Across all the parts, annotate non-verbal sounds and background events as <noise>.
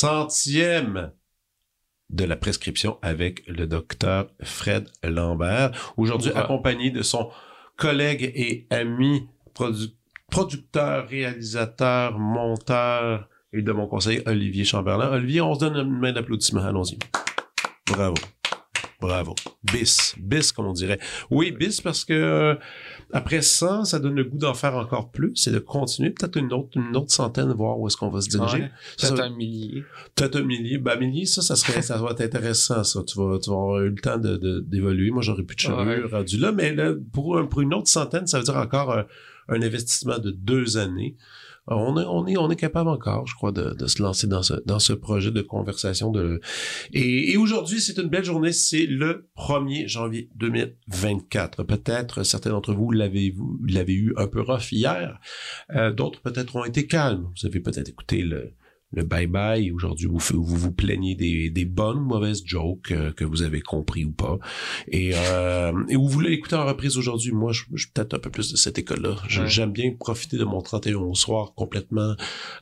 centième de la prescription avec le docteur Fred Lambert, aujourd'hui accompagné de son collègue et ami produ- producteur, réalisateur, monteur et de mon conseiller Olivier Chamberlain. Olivier, on se donne une main d'applaudissement. Allons-y. Bravo. Bravo. Bis. Bis, comme on dirait. Oui, bis parce que euh, après ça, ça donne le goût d'en faire encore plus et de continuer. Peut-être une autre, une autre centaine, voir où est-ce qu'on va se diriger. Ouais, Peut-être un millier. Peut-être un millier. Ben, millier, ça, ça serait, ça va être intéressant, ça. Tu vas, tu vas avoir eu le temps de, de- d'évoluer. Moi, j'aurais plus de cheveux Ouais. rendu là. Mais là, pour, un- pour une autre centaine, ça veut dire encore un, un investissement de deux années. On est, on est, on est capable encore, je crois, de, se lancer dans ce, dans ce projet de conversation de, et, et aujourd'hui, c'est une belle journée. C'est le 1er janvier 2024. Peut-être certains d'entre vous l'avez, vous l'avez eu un peu rough hier. Euh, d'autres peut-être ont été calmes. Vous avez peut-être écouté le, le bye-bye. Aujourd'hui, vous, vous vous plaignez des, des bonnes ou mauvaises jokes euh, que vous avez compris ou pas. Et, euh, et vous voulez l'écouter en reprise aujourd'hui. Moi, je, je suis peut-être un peu plus de cette école-là. Ouais. J'aime bien profiter de mon 31 au soir complètement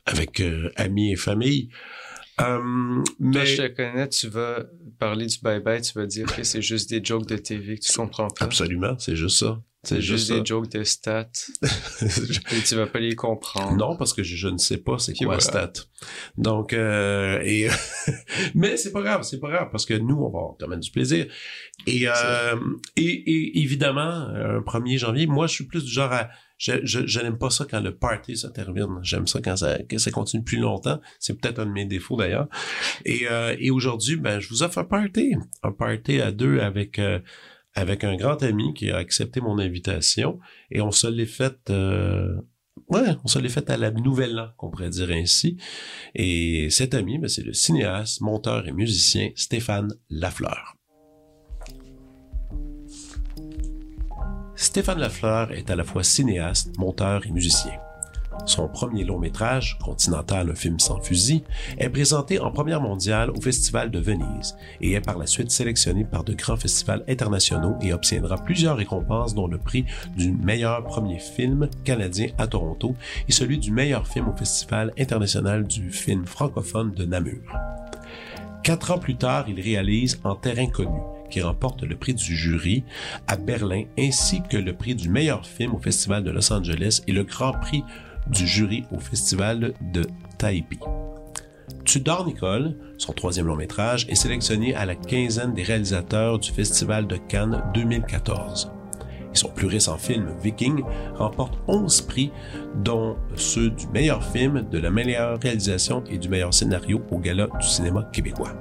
avec euh, amis et famille. Toi, mais je te connais, tu vas parler du bye-bye, tu vas dire que c'est juste des jokes de TV que tu comprends pas. absolument, c'est juste ça. C'est juste ça. des jokes de stats <laughs> et tu vas pas les comprendre. Non, parce que je, je ne sais pas c'est quoi voilà. stat. Donc, euh, et <laughs> mais c'est pas grave, c'est pas grave parce que nous, on va avoir quand même du plaisir. Et, euh, et, et évidemment, un 1er janvier, moi, je suis plus du genre à je, je, je n'aime pas ça quand le party se termine. J'aime ça quand ça, que ça continue plus longtemps. C'est peut-être un de mes défauts d'ailleurs. Et, euh, et aujourd'hui, ben, je vous offre un party. Un party à deux avec, euh, avec un grand ami qui a accepté mon invitation. Et on se l'est fait, euh, ouais, on se l'est fait à la nouvelle an, qu'on pourrait dire ainsi. Et cet ami, ben, c'est le cinéaste, monteur et musicien Stéphane Lafleur. Stéphane Lafleur est à la fois cinéaste, monteur et musicien. Son premier long métrage, Continental, un film sans fusil, est présenté en première mondiale au Festival de Venise et est par la suite sélectionné par de grands festivals internationaux et obtiendra plusieurs récompenses dont le prix du meilleur premier film canadien à Toronto et celui du meilleur film au Festival international du film francophone de Namur. Quatre ans plus tard, il réalise En terrain connu, qui remporte le prix du jury à Berlin ainsi que le prix du meilleur film au Festival de Los Angeles et le grand prix du jury au Festival de Taipei. Tudor Nicole, son troisième long métrage, est sélectionné à la quinzaine des réalisateurs du Festival de Cannes 2014. Et son plus récent film, Viking, remporte 11 prix, dont ceux du meilleur film, de la meilleure réalisation et du meilleur scénario au Gala du cinéma québécois.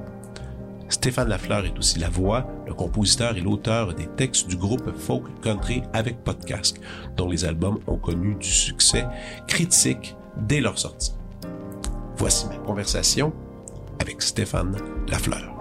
Stéphane Lafleur est aussi la voix, le compositeur et l'auteur des textes du groupe folk country avec podcast, dont les albums ont connu du succès critique dès leur sortie. Voici ma conversation avec Stéphane Lafleur.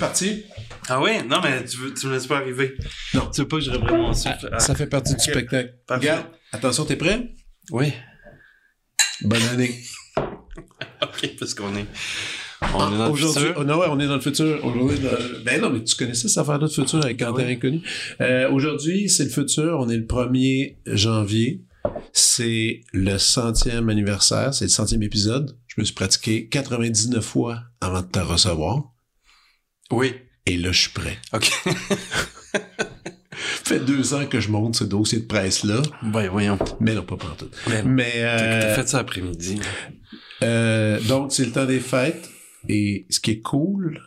Parti! Ah ouais? Non, mais tu, veux, tu me laisses pas arriver. Non. Tu veux pas que je reprenne mon souffle? Ah, Ça fait partie du spectacle. Parfait. Regarde, attention, t'es prêt? Oui. Bonne année. <laughs> OK, parce qu'on est... On est dans le Aujourd'hui, futur. oh, non, ouais, on est dans le futur. Aujourd'hui, dans- ben non, mais tu connaissais cette affaire-là de futur avec Quentin Ah. Inconnu. Euh, aujourd'hui, c'est le futur. On est le 1er janvier. C'est le centième anniversaire. C'est le centième épisode. Je me suis pratiqué 99 fois avant de te recevoir. Oui. Et là, je suis prêt. OK. <laughs> fait deux ans que je monte ce dossier de presse-là. ben, voyons. Mais non, pas partout. Mais, Mais, T'as euh, fait ça après-midi. Euh, donc, c'est le temps des fêtes. Et ce qui est cool,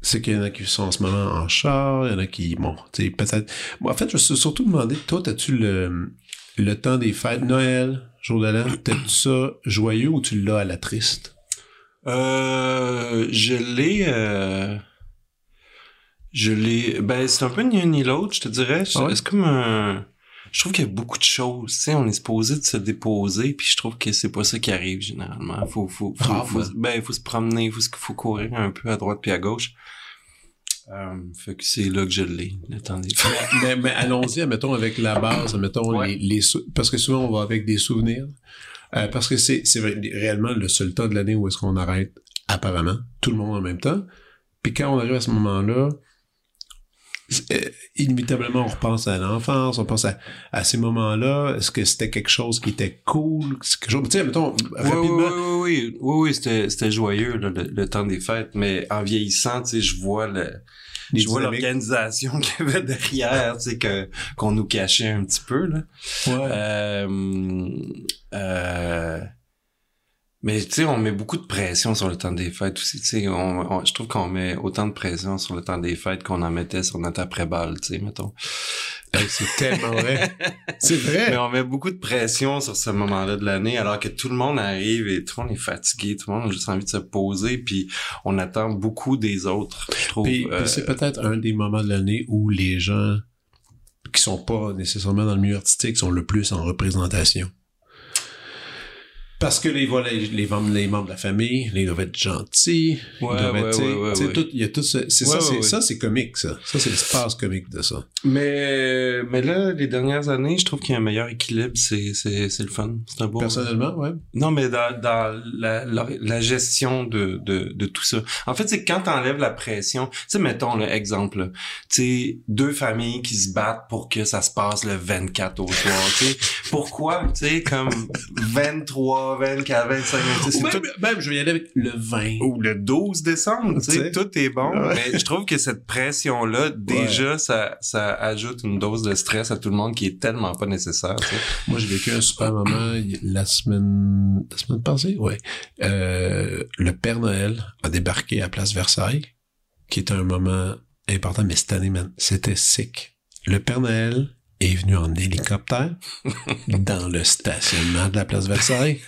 c'est qu'il y en a qui sont en ce moment en char, il y en a qui, bon, tu sais, peut-être... Moi, en fait, je me suis surtout demandé, toi, as-tu le... le temps des fêtes, Noël, jour de l'an, t'aimes ça joyeux ou tu l'as à la triste? Euh, je l'ai... euh, Je l'ai... Ben, c'est un peu ni un ni l'autre, je te dirais. Ah ouais? C'est comme un... Je trouve qu'il y a beaucoup de choses, tu sais, on est supposé de se déposer, puis je trouve que c'est pas ça qui arrive généralement. Faut, faut, faut, Ah, faut- ben. ben, faut se promener, faut, faut courir un peu à droite puis à gauche. Euh, fait que c'est là que je l'ai, fêtes. <laughs> mais, mais allons-y, admettons, avec la base, admettons, Ouais. les, les sou- parce que souvent, on va avec des souvenirs. Euh, parce que c'est, réellement le seul temps de l'année où est-ce qu'on arrête, apparemment, tout le monde en même temps. Puis quand on arrive à ce moment-là, inévitablement, on repense à l'enfance, on pense à, à ces moments-là. Est-ce que c'était quelque chose qui était cool? C'est quelque chose, tu sais, mettons, Oui, rapidement. oui, oui, oui, oui, oui, c'était, c'était joyeux, là, le, le temps des fêtes, mais en vieillissant, tu sais, je vois le, les je vois l'organisation <laughs> qu'il y avait derrière, tu sais, que, qu'on nous cachait un petit peu, là. Ouais. Euh, euh, mais tu sais, on met beaucoup de pression sur le temps des fêtes aussi. Tu sais, on, on- je trouve qu'on met autant de pression sur le temps des fêtes qu'on en mettait sur notre après-balle, tu sais, mettons. C'est tellement vrai. <laughs> c'est vrai. Mais on met beaucoup de pression sur ce moment-là de l'année, alors que tout le monde arrive et tout le monde est fatigué, tout le monde a juste envie de se poser, puis on attend beaucoup des autres, je trouve. Puis, Euh, puis c'est peut-être un des moments de l'année où les gens qui sont pas nécessairement dans le milieu artistique sont le plus en représentation. Parce que les, voilà, les, les membres, les membres de la famille, ils doivent être gentils. ils Ouais, être, ouais, ouais, tout- il y a tout ce, ça, c'est, ça, c'est comique, ça. Ça, c'est l'espace comique de ça. Mais, mais là, les dernières années, je trouve qu'il y a un meilleur équilibre, c'est, c'est, c'est le fun. C'est un beau. Personnellement, ouais. Non, mais dans, dans la, la, la gestion de, de, de tout ça. En fait, c'est quand t'enlèves la pression. Tu sais, mettons l'exemple, tu sais, deux familles qui se battent pour que ça se passe le 24 au soir. Tu sais, pourquoi, tu sais, comme <laughs> 23, 24, 25, tu sais, c'est Ou tout même, je vais y aller avec le 20. ou le 12 décembre, tu sais. tout est bon. Ouais. Mais je trouve que cette pression-là, déjà, ça, ça ajoute une dose de stress à tout le monde qui est tellement pas nécessaire. Moi, j'ai vécu un super moment la semaine, la semaine passée, ouais. Euh, le Père Noël a débarqué à Place Versailles, qui était un moment important, mais cette année, man, c'était sick. Le Père Noël est venu en hélicoptère <laughs> dans le stationnement de la Place Versailles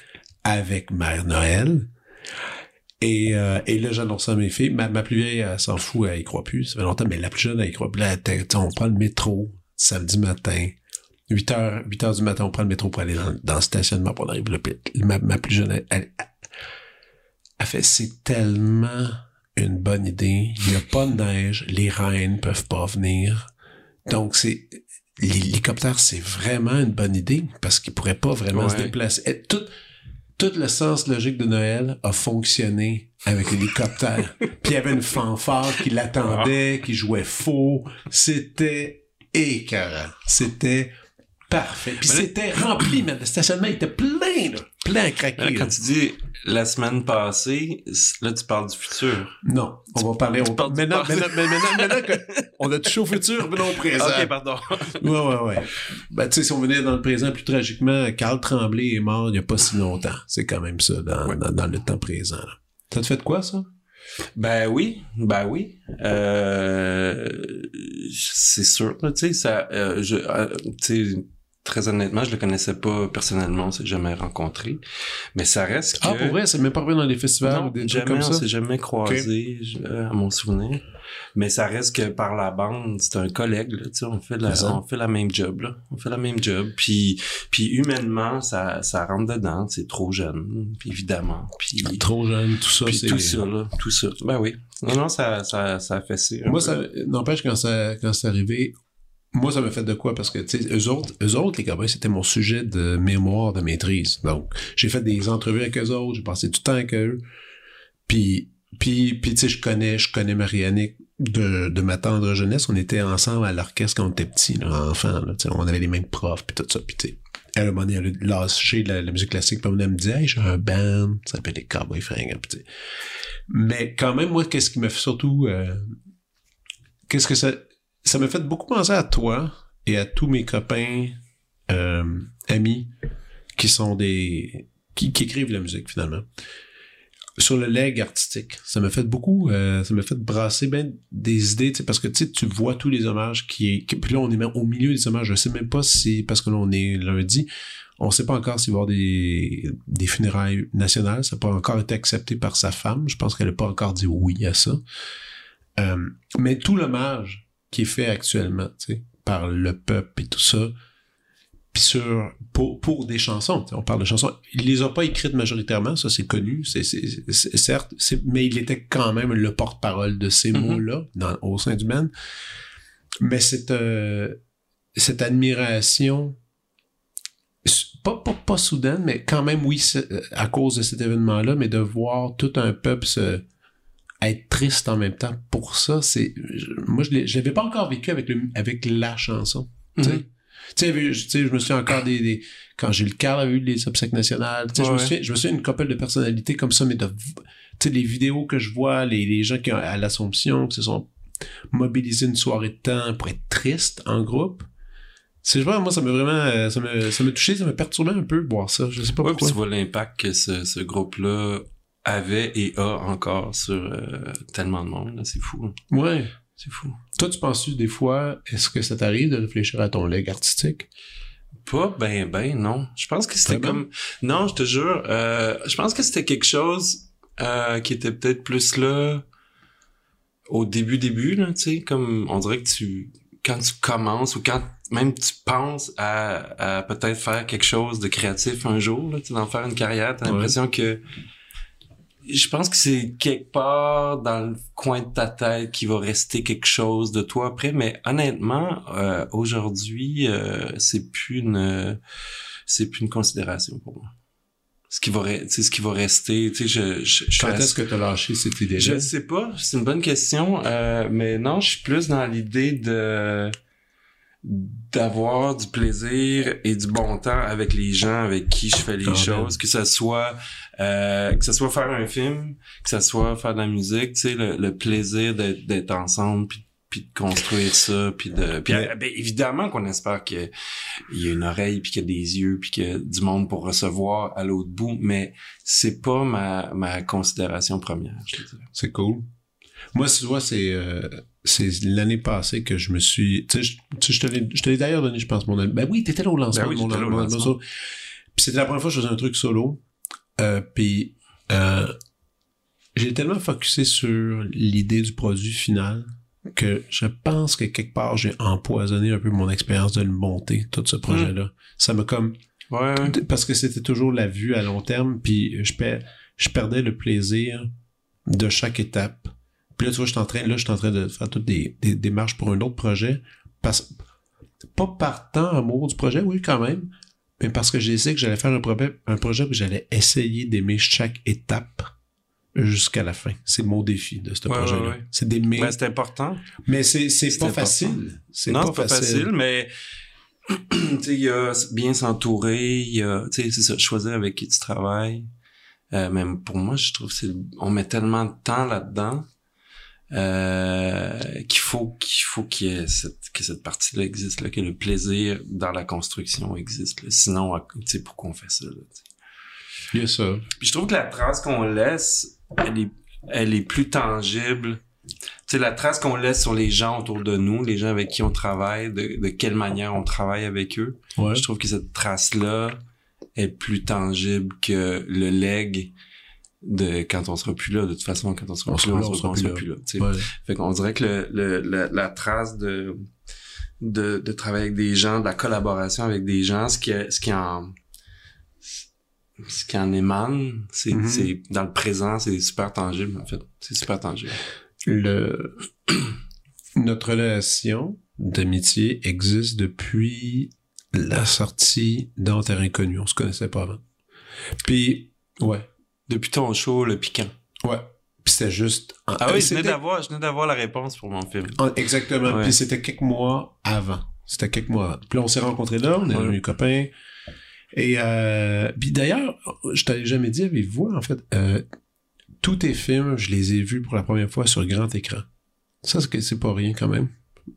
avec Mère Noël. Et, euh, et là, j'annonçais à mes filles, ma, ma plus vieille, elle s'en fout, elle y croit plus, ça fait longtemps, mais la plus jeune, elle y croit plus. Là, on prend le métro samedi matin, 8 heures, 8 heures du matin, on prend le métro pour aller dans, dans le stationnement pour arriver là. Ma, ma plus jeune, elle, elle, elle fait, c'est tellement une bonne idée. Il n'y a pas de neige, les reines peuvent pas venir. Donc, c'est, l'hélicoptère, c'est vraiment une bonne idée parce qu'il pourrait pas vraiment se déplacer. Et Tout, tout le sens logique de Noël a fonctionné avec l'hélicoptère. <laughs> Puis il y avait une fanfare qui l'attendait, qui jouait faux. C'était écœurant. C'était parfait. Puis Mais c'était rempli, mais le stationnement était plein, là. Plein à craquer. Là, là. quand tu dis la semaine passée, là, tu parles du futur. Non, on va parler au parles du maintenant, maintenant, maintenant, maintenant, maintenant que on a touché au futur, venons au présent. Ok, pardon. Ouais, ouais, ouais. Ben, tu sais, si on venait dans le présent plus tragiquement, Carl Tremblay est mort il n'y a pas si longtemps. C'est quand même ça, dans, Ouais. dans, dans le temps présent. là. Ça te fait de quoi, ça? Ben oui, ben oui. Euh, c'est sûr, tu sais, ça, euh, je, euh, tu sais, très honnêtement, je le connaissais pas personnellement, on s'est jamais rencontrés, mais ça reste que. Ah, pour vrai, c'est même pas arrivé dans les festivals Non, ou des trucs jamais, comme on ça? s'est jamais croisés, je- euh, à mon souvenir. Mais ça reste que par la bande, c'est un collègue, là, tu sais, on fait la, on fait la même job, là. On fait la même job. Puis, puis humainement, ça, ça rentre dedans, c'est trop jeune, puis évidemment. Puis, Trop jeune, tout ça, c'est... tout ça, là, tout ça. Ben oui. Non, non, ça, ça, ça a fait ça. Moi, ça n'empêche quand ça quand c'est arrivé, moi ça m'a fait de quoi? Parce que tu sais eux autres, eux autres les cowboys, c'était mon sujet de mémoire de maîtrise. Donc j'ai fait des entrevues avec eux autres, j'ai passé du temps avec eux. Puis puis puis tu sais je connais je connais Marianne de, de ma tendre jeunesse, on était ensemble à l'orchestre quand on était petits, là, enfants, là, on avait les mêmes profs puis tout ça, puis tu sais. Elle, à un moment donné, elle a lâché la, la musique classique, puis elle me dit, hey, j'ai un band, ça s'appelle les Cowboys Fringants, puis. Mais quand même, moi, qu'est-ce qui m'a fait surtout, euh, qu'est-ce que ça, ça m'a fait beaucoup penser à toi et à tous mes copains, euh, amis, qui sont des, qui, écrivent la musique finalement. sur le leg artistique. Ça m'a fait beaucoup, euh, ça m'a fait brasser ben des idées, parce que tu vois tous les hommages qui, puis là on est même au milieu des hommages. Je sais même pas si parce que là on est lundi, on sait pas encore s'il va y avoir des, des funérailles nationales. Ça n'a pas encore été accepté par sa femme. Je pense qu'elle n'a pas encore dit oui à ça. Euh, mais tout l'hommage qui est fait actuellement, tu sais, par le peuple et tout ça, puis sur pour, pour des chansons, on parle de chansons. Il les a pas écrites majoritairement, ça c'est connu, c'est certes, mais il était quand même le porte-parole de ces Mhm. mots-là dans, au sein du band. Mais cette euh, cette admiration pas, pas, pas soudaine, mais quand même, oui, euh, à cause de cet événement-là, mais de voir tout un peuple se, être triste en même temps pour ça, c'est, moi, je l'ai- je l'avais pas encore vécu avec le, avec la chanson. tu sais. Mhm. Tu sais, je, me souviens encore des, des quand Gilles Carle a eu les obsèques nationales. Tu sais, je, me Ouais. souviens, je me souviens d'une couple de personnalités comme ça, mais de, tu sais, les vidéos que je vois, les, les gens qui ont à l'Assomption, qui se sont mobilisés une soirée de temps pour être tristes en groupe. C'est vrai, moi, ça m'a vraiment, euh, ça m'a, touché, ça m'a perturbé un peu de voir ça. Je sais pas Ouais, pourquoi. tu vois l'impact que ce, ce groupe-là avait et a encore sur euh, tellement de monde. là. C'est fou. Ouais. C'est fou. Toi, tu penses-tu des fois, est-ce que ça t'arrive de réfléchir à ton leg artistique? Pas ben ben non. Je pense que c'était comme non, je te jure, euh, je pense que c'était quelque chose euh, qui était peut-être plus là au début début là, tu sais, comme on dirait que tu quand tu commences ou quand même tu penses à, à peut-être faire quelque chose de créatif un jour, là, d'en faire une carrière, t'as Ouais. l'impression que je pense que c'est quelque part dans le coin de ta tête qui va rester quelque chose de toi après, mais honnêtement, euh, aujourd'hui, euh, c'est plus une, c'est plus une considération pour moi. Ce qui va, tu ce qui va rester, tu sais, je, je, je Quand est-ce que t'as lâché cette idée-là? je sais pas, c'est une bonne question, euh, mais non, je suis plus dans l'idée de d'avoir du plaisir et du bon temps avec les gens avec qui je fais les choses, que ce soit euh, que ce soit faire un film, que ce soit faire de la musique, tu sais, le, le plaisir d'être ensemble puis puis de construire ça puis de puis ben, évidemment qu'on espère que il y a une oreille puis qu'il y a des yeux puis qu'il y a du monde pour recevoir à l'autre bout mais c'est pas ma ma considération première. C'est cool. Moi, tu vois, c'est euh, c'est l'année passée que je me suis... Tu sais, je- je te l'ai- d'ailleurs donné, je pense, mon album. Ben oui, t'étais là au lancement Ben oui, de mon, mon album lancement. solo. Puis c'était la première fois que je faisais un truc solo. Euh, puis euh, j'ai tellement focusé sur l'idée du produit final que je pense que quelque part, j'ai empoisonné un peu mon expérience de le monter, tout ce projet-là. Ça m'a comme... Ouais, parce que c'était toujours la vue à long terme, puis je, per- je perdais le plaisir de chaque étape. Puis là, tu vois, je suis en train, là, je suis en train de faire toutes des, des démarches pour un autre projet. Parce, pas par tant amour du projet, oui, quand même, mais parce que j'ai essayé que j'allais faire un projet, un projet où j'allais essayer d'aimer chaque étape jusqu'à la fin. C'est mon défi de ce Ouais, projet-là. ouais, ouais. C'est d'aimer. Ben, c'est important. mais c'est, c'est c'est pas important. facile. C'est non, pas, c'est pas facile, mais <clears throat> tu sais, il y a bien s'entourer, il y a, tu sais, c'est ça, choisir avec qui tu travailles. Euh, même pour moi, je trouve que c'est, on met tellement de temps là-dedans euh, qu'il faut qu'il faut qu'il y ait cette, que cette partie-là existe, là, que le plaisir dans la construction existe. là. Sinon, tu sais, pourquoi on fait ça? Là, tu sais? Il y a ça. Puis je trouve que la trace qu'on laisse, elle est, elle est plus tangible. Tu sais, la trace qu'on laisse sur les gens autour de nous, les gens avec qui on travaille, de, de quelle manière on travaille avec eux. Ouais. Je trouve que cette trace-là est plus tangible que le leg de quand on sera plus là. De toute façon, quand on sera On plus là, là, on sera, on sera plus là. tu sais. Ouais. Fait qu'on dirait que le, le, la, la trace de, de, de travailler avec des gens, de la collaboration avec des gens, ce qui, ce qui en, ce qui en émane, c'est, Mhm. dans le présent, c'est super tangible, en fait. C'est super tangible. le <clears throat> notre relation d'amitié existe depuis la sortie dans Terrain Connu. On se connaissait pas avant. Puis, ouais, Depuis ton show, le piquant. ouais. Puis c'était juste... Ah oui, je venais d'avoir, je venais d'avoir la réponse pour mon film. en- Exactement. Ouais. Puis c'était quelques mois avant. C'était quelques mois avant. Puis on s'est rencontrés là, on est Ouais. devenus copains. Et euh, puis d'ailleurs, je t'avais jamais dit, avez-vous, en fait, euh, tous tes films, je les ai vus pour la première fois sur grand écran. Ça, c'est que c'est pas rien quand même.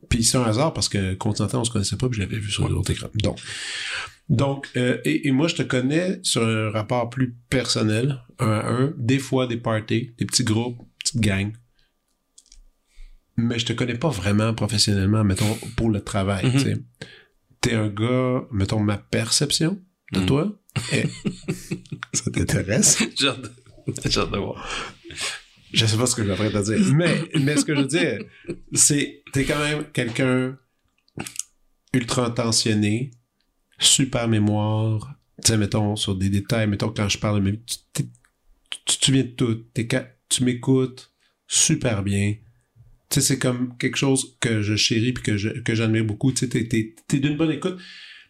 Puis c'est un hasard parce que Continental, on se connaissait pas, puis je l'avais vu sur l'autre écran. Donc, donc euh, et, et moi, je te connais sur un rapport plus personnel, un à un, des fois des parties, des petits groupes, petites gangs. Mais je te connais pas vraiment professionnellement, mettons, pour le travail, tu sais. T'es un gars, mettons, ma perception de Mhm. toi. <laughs> est- Ça t'intéresse? J'ai hâte de voir. Je sais pas ce que je vais te dire. Mais, mais ce que je veux dire, c'est t'es quand même quelqu'un ultra intentionné, super mémoire, tu sais, mettons, sur des détails, mettons, quand je parle, mais tu, te souviens de tout, tu m'écoutes super bien. Tu sais, c'est comme quelque chose que je chéris puis que je, que j'admire beaucoup. Tu sais, t'es, t'es, t'es d'une bonne écoute,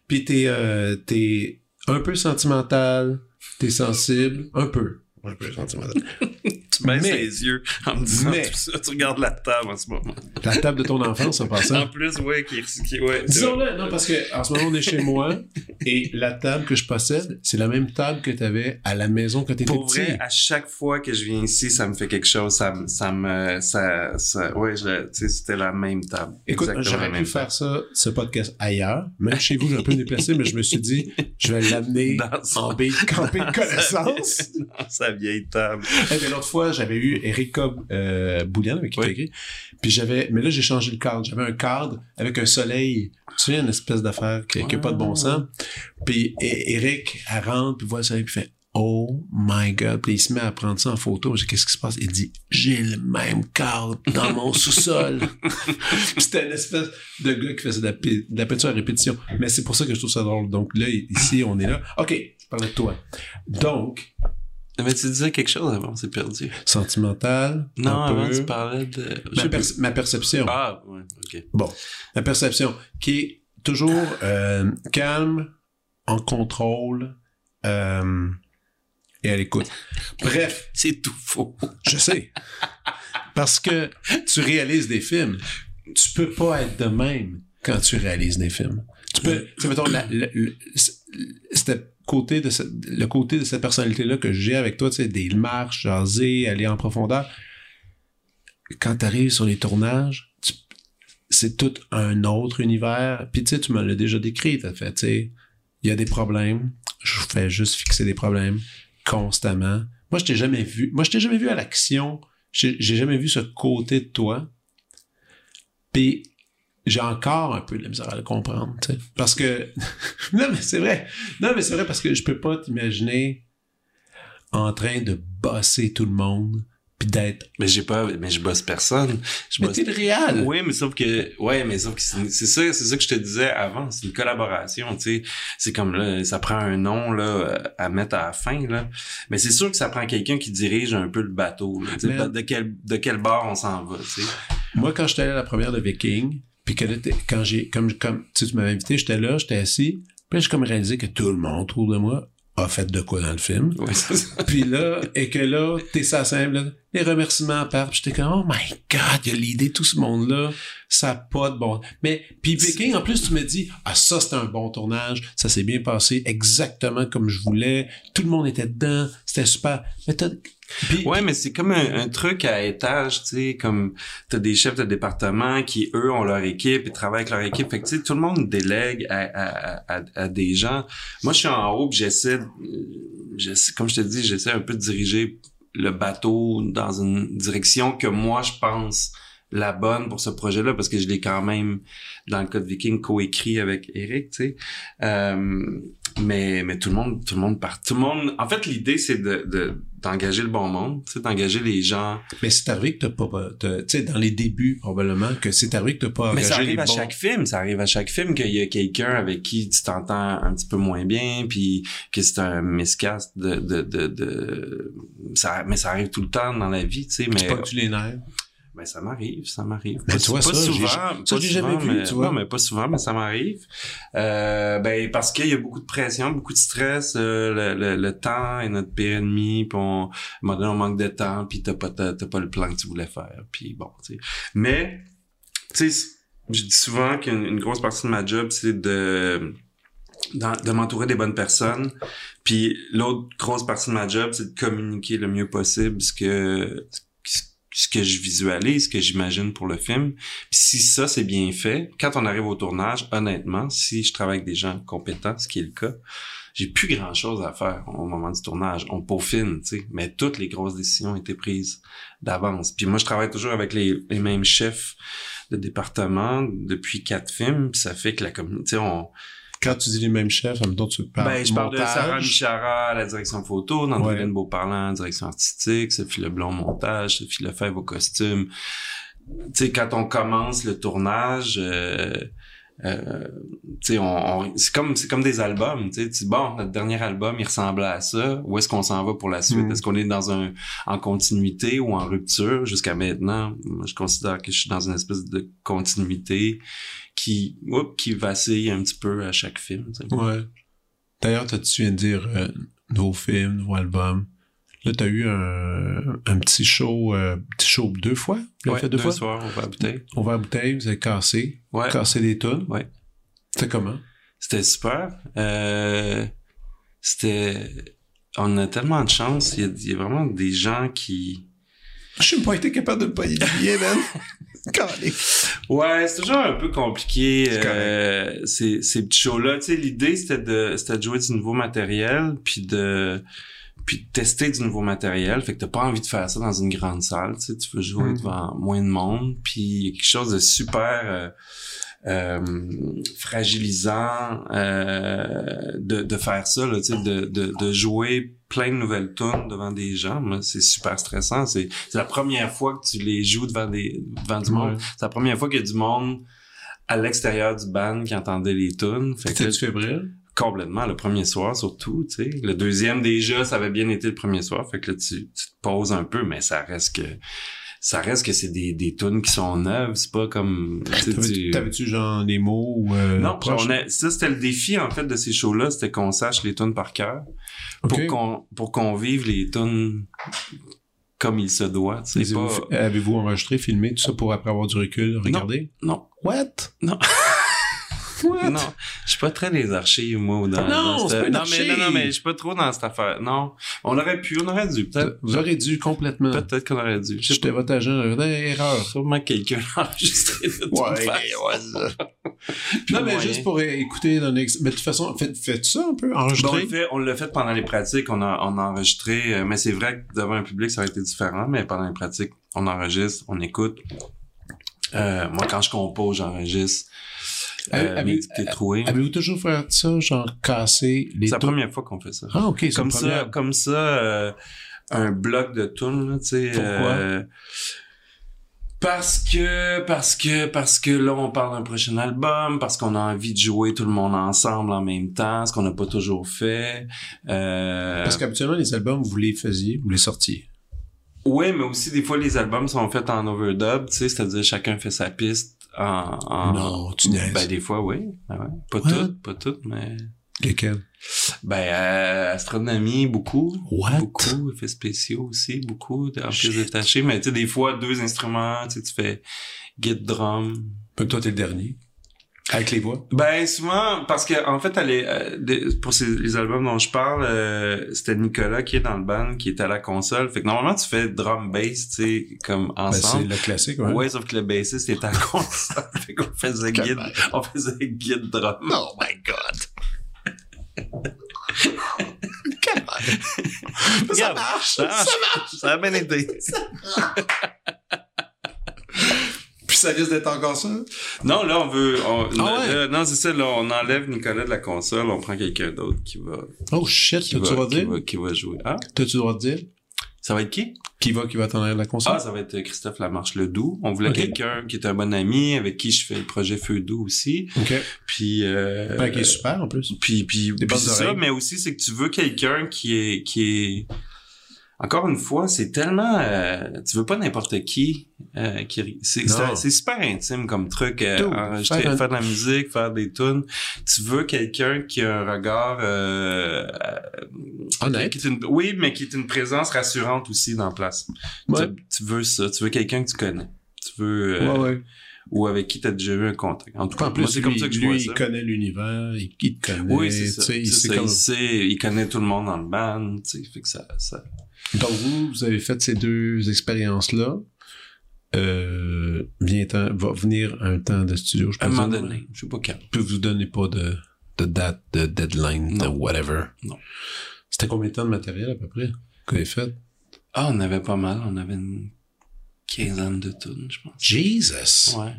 puis t'es, euh, t'es un peu sentimental, t'es sensible, un peu. Un peu. Tu baisses <laughs> Mais- les yeux en me disant mais- tout ça. Tu regardes la table en ce moment. La table de ton enfance, en passant. En plus, ouais, qui, qui ouais. Disons-le, non, parce que en ce moment, on est chez moi et la table que je possède, c'est la même table que tu avais à la maison quand tu étais Pour petit. vrai, à chaque fois que je viens ici, ça me fait quelque chose. Ça, me- ça me, ça, ça, ouais, je, tu sais, c'était la même table. Écoute, j'aurais pu faire ça, ce podcast ailleurs. Même chez vous, j'aurais pu me déplacer, mais je me suis dit, je vais l'amener en baie campé de connaissances. <laughs> Dans sa vieille table. Eh L'autre fois, j'avais eu Eric Cobb euh, Boulian avec qui Oui. écrit. Puis j'avais, mais là, j'ai changé le cadre. J'avais un cadre avec un soleil. Tu souviens, une espèce d'affaire qui n'a pas de bon sens. Puis et- Eric, elle rentre, puis voit le soleil, puis fait Oh my God. Puis il se met à prendre ça en photo. J'ai Qu'est-ce qui se passe? Il dit J'ai le même cadre dans mon <laughs> sous-sol. Puis C'était une espèce de gars qui faisait de la, de la peinture à répétition. Mais c'est pour ça que je trouve ça drôle. Donc là, ici, on est là. OK, je parlais de toi. Donc, Mais tu disais quelque chose avant, c'est perdu. sentimental. Non, avant, peu. tu parlais de... Ma, ma perception. Ah, ouais, ok. Bon, la perception qui est toujours euh, calme, en contrôle euh, et à l'écoute. Bref, <laughs> C'est tout faux. je sais. Parce que tu réalises des films. Tu peux pas être de même quand tu réalises des films. Tu peux, tu sais, mettons, la- cette côté de le côté de cette personnalité-là que j'ai avec toi, tu sais, des marches, jaser, aller en profondeur. Quand tu arrives sur les tournages, c'est tout un autre univers. Puis tu sais, tu me l'as déjà décrit, t'as fait, tu sais, il y a des problèmes. Je fais juste fixer des problèmes constamment. Moi, je t'ai jamais vu. Moi, je t'ai jamais vu à l'action. J'ai jamais vu ce côté de toi. Puis j'ai encore un peu de la misère à le comprendre, tu sais. Parce que <laughs> non mais c'est vrai. Non mais c'est vrai parce que je peux pas t'imaginer en train de bosser tout le monde puis d'être Mais j'ai pas, mais je bosse personne. Je mais bosse t'es le réel. Oui, mais sauf que, ouais, mais sauf que c'est ça, c'est ça que je te disais avant, c'est une collaboration, tu sais. C'est comme là, ça prend un nom là à mettre à la fin là, mais c'est sûr que ça prend quelqu'un qui dirige un peu le bateau. Là, tu sais, Mais- de quel de quel bord on s'en va, tu sais. Moi quand j'étais allé à la première de Viking, puis que là, quand j'ai comme comme tu sais, tu m'avais invité, j'étais là, j'étais assis, puis j'ai comme réalisé que tout le monde autour de moi a fait de quoi dans le film. C'est ça. Puis là, et que là, t'es ça simple, les remerciements partent, puis j'étais comme, oh my god, il a l'idée tout ce monde-là, ça a pas de bon. Mais, puis Viking, en plus, tu me dis, ah, ça, c'était un bon tournage, ça s'est bien passé, exactement comme je voulais, tout le monde était dedans, c'était super. Mais t'as, puis, Ouais, mais c'est comme un, un truc à étage, tu sais, comme t'as des chefs de département qui, eux, ont leur équipe et travaillent avec leur équipe. Fait que, tu sais, tout le monde délègue à, à, à, à des gens. Moi, je suis en haut de- j'essaie, comme je te dis, j'essaie un peu de diriger le bateau dans une direction que moi, je pense la bonne pour ce projet-là parce que je l'ai quand même, dans le cas de Viking, coécrit avec Eric, tu sais. Euh, mais mais tout le monde tout le monde part tout le monde en fait l'idée c'est de de- d'engager le bon monde tu sais d'engager les gens mais c'est arrivé que t'as pas, tu sais, dans les débuts, probablement, que c'est arrivé que t'as pas mais engagé ça arrive les à bons. chaque film ça arrive à chaque film qu'il y a quelqu'un avec qui tu t'entends un petit peu moins bien puis que c'est un miscast de de de, de... ça mais ça arrive tout le temps dans la vie tu sais mais C'est pas que tu les nerfs? Ben, ça m'arrive, ça m'arrive. Ben, Pas, tu vois, pas ça, souvent. ça, j'ai jamais vu, mais- tu vois. Non, mais pas souvent, mais ça m'arrive. Euh, ben, parce qu'il y a beaucoup de pression, beaucoup de stress, euh, le, le, le temps est notre pire ennemi, puis on, à un moment donné, on manque de temps, puis t'as pas, t'as, pas le plan que tu voulais faire, puis bon, tu sais. Mais, tu sais, je dis souvent qu'une une grosse partie de ma job, c'est de, de m'entourer des bonnes personnes. Puis l'autre grosse partie de ma job, c'est de communiquer le mieux possible ce que ce que je visualise, ce que j'imagine pour le film. Puis si ça c'est bien fait, quand on arrive au tournage, honnêtement, si je travaille avec des gens compétents, ce qui est le cas, j'ai plus grand chose à faire au moment du tournage. On peaufine, tu sais, mais toutes les grosses décisions étaient prises d'avance. Puis moi, je travaille toujours avec les, les mêmes chefs de département depuis quatre films, puis ça fait que la communauté, on Quand tu dis les mêmes chefs, en même temps, tu parles ben, je parle de. Sarah Michara à la direction photo, d'André Ouais. Beauparlant, direction artistique, Sophie Leblond montage, Sophie Lefebvre au costume. Tu sais, quand on commence le tournage, euh, euh, tu sais, on, on- c'est comme c'est comme des albums. Tu sais, bon, notre dernier album, il ressemblait à ça. Où est-ce qu'on s'en va pour la suite? Mm. Est-ce qu'on est dans un en continuité ou en rupture? Jusqu'à maintenant Moi, je considère que je suis dans une espèce de continuité qui, qui vacille un petit peu à chaque film. tu. Ouais. D'ailleurs, tu viens de dire euh, nouveau film, nouveau album. Là, t'as eu un, un petit show, euh, petit show deux fois? Ouais, fait deux deux fois? soirs, on va à bouteille. On va à bouteille, vous avez cassé, Ouais. cassé des tonnes. Ouais. C'était comment? C'était super. Euh, c'était... On a tellement de chance. Il y a, il y a vraiment des gens qui... Je suis pas été capable de le payer de billet, man. <laughs> <laughs> Ouais, c'est toujours un peu compliqué, euh, ces, ces petits shows-là. Tu sais, l'idée, c'était de, c'était de jouer du nouveau matériel, puis de puis de tester du nouveau matériel. Fait que t'as pas envie de faire ça dans une grande salle. Tu sais, tu veux jouer Mm. devant moins de monde. Puis il y a quelque chose de super... euh, euh, fragilisant euh, de, de faire ça, là, tu sais, de, de, de jouer plein de nouvelles tunes devant des gens. Moi, c'est super stressant. C'est c'est la première fois que tu les joues devant des devant du monde. Ouais. C'est la première fois qu'il y a du monde à l'extérieur du band qui entendait les tunes. Fait que fébrile? complètement le premier soir surtout, tu sais. Le deuxième déjà, ça avait bien été le premier soir, fait que là tu, tu te poses un peu, mais ça reste que ça reste que c'est des des tunes qui sont neuves, c'est pas comme T'avais-tu genre des mots ou euh, non, on a, ça c'était le défi en fait de ces shows-là, c'était qu'on sache les tunes par cœur pour qu'on pour qu'on vive les tunes comme il se doit, pas avez-vous- Avez-vous enregistré, filmé, tout ça pour après avoir du recul, regarder? non, What? Non. <laughs> What? non, je suis pas très des archives moi ou dans, Non, dans cette- non mais non, non mais je suis pas trop dans cette affaire. Non, on aurait pu, on aurait dû peut-être Vous auriez dû complètement. peut-être qu'on aurait dû. J'étais votre agent, j'aurais erreur. Sûrement quelqu'un l'a enregistré de toute façon. <laughs> Puis Non, mais moyen. juste pour écouter dans l'ex... Mais de toute façon, faites, faites ça un peu, on enregistrer. le fait, on l'a fait pendant les pratiques, on a, on a enregistré, euh, mais c'est vrai que devant un public, ça aurait été différent, mais pendant les pratiques, on enregistre, on écoute. Euh, moi, quand je compose, j'enregistre. Euh, Euh, avez-. Avez-vous toujours fait ça, genre casser les C'est la première fois qu'on fait ça. Ah, ok, c'est comme la première. ça, comme ça, euh, un bloc de tunes, tu sais. Pourquoi? euh, parce que, parce que, parce que là, on parle d'un prochain album, parce qu'on a envie de jouer tout le monde ensemble en même temps, ce qu'on n'a pas toujours fait. Euh, Parce qu'habituellement, les albums, vous les faisiez, vous les sortiez. Oui, mais aussi des fois les albums sont faits en overdub, tu sais, c'est-à-dire chacun fait sa piste en. en- Non, tu niaises. Ben des fois oui, Ben ouais. pas What? toutes, pas toutes, mais Lesquels? ben euh, astronomie beaucoup, What? beaucoup effets spéciaux aussi, beaucoup en pièces détachées, mais tu sais des fois deux instruments, tu fais guide drum. Toi, t'es le dernier. Avec les voix? Ben souvent parce que en fait elle est, euh, pour ces, les albums dont je parle euh, c'était Nicolas qui est dans le band qui est à la console. Fait que normalement tu fais drum bass tu sais comme Ben, c'est ensemble. le classique, ouais. ouais. sauf que le bassiste était à la <laughs> console. Fait qu'on faisait guide on faisait guide drum. Oh my god! <laughs> ça marche. ça marche. Ça a bien été ça risque d'être encore ça? non là on veut on, Ah ouais? là, non c'est ça là on enlève Nicolas de la console on prend quelqu'un d'autre qui va Oh shit, t'as-tu le droit de qui dire? va qui va jouer ah T'as-tu le droit de dire? ça va être qui? Qui va, qui va t'en aller de la console? Ah, ça va être Christophe Lamarche Ledoux. On voulait quelqu'un qui est un bon ami, avec qui je fais le projet Feu doux aussi. OK. Puis, euh, Ben, qui est super, en plus. puis, puis, puis ça, mais aussi c'est que tu veux quelqu'un qui est, qui est, encore une fois, c'est tellement, euh, tu veux pas n'importe qui, euh, qui, c'est, c'est, c'est super intime comme truc, euh, Tout. enregistrer, Faire de la musique, faire des tunes. Tu veux quelqu'un qui a un regard, euh, euh, Honnête. qui est une, oui, mais qui est une présence rassurante aussi dans la place. Ouais. Tu, tu veux ça. Tu veux quelqu'un que tu connais. Tu veux, euh, Ouais, ouais. ou avec qui tu as déjà eu un contact. En tout cas, En plus, moi, c'est lui, comme ça que je lui, vois il connaît l'univers, il, il te connaît. Oui, c'est ça. il ça. comme- Il sait, il connaît tout le monde dans le band, tu sais, fait que ça, ça... Donc, vous, vous avez fait ces deux expériences-là. euh, vient un- va venir un temps de studio, je À un peux moment donné, je sais pas quand. Je peux vous donner pas de, de date, de deadline, de whatever? Non. C'était combien de temps de matériel à peu près que vous avez fait? Ah, on avait pas mal. On avait une quinzaine de tunes, je pense. Jesus! Ouais.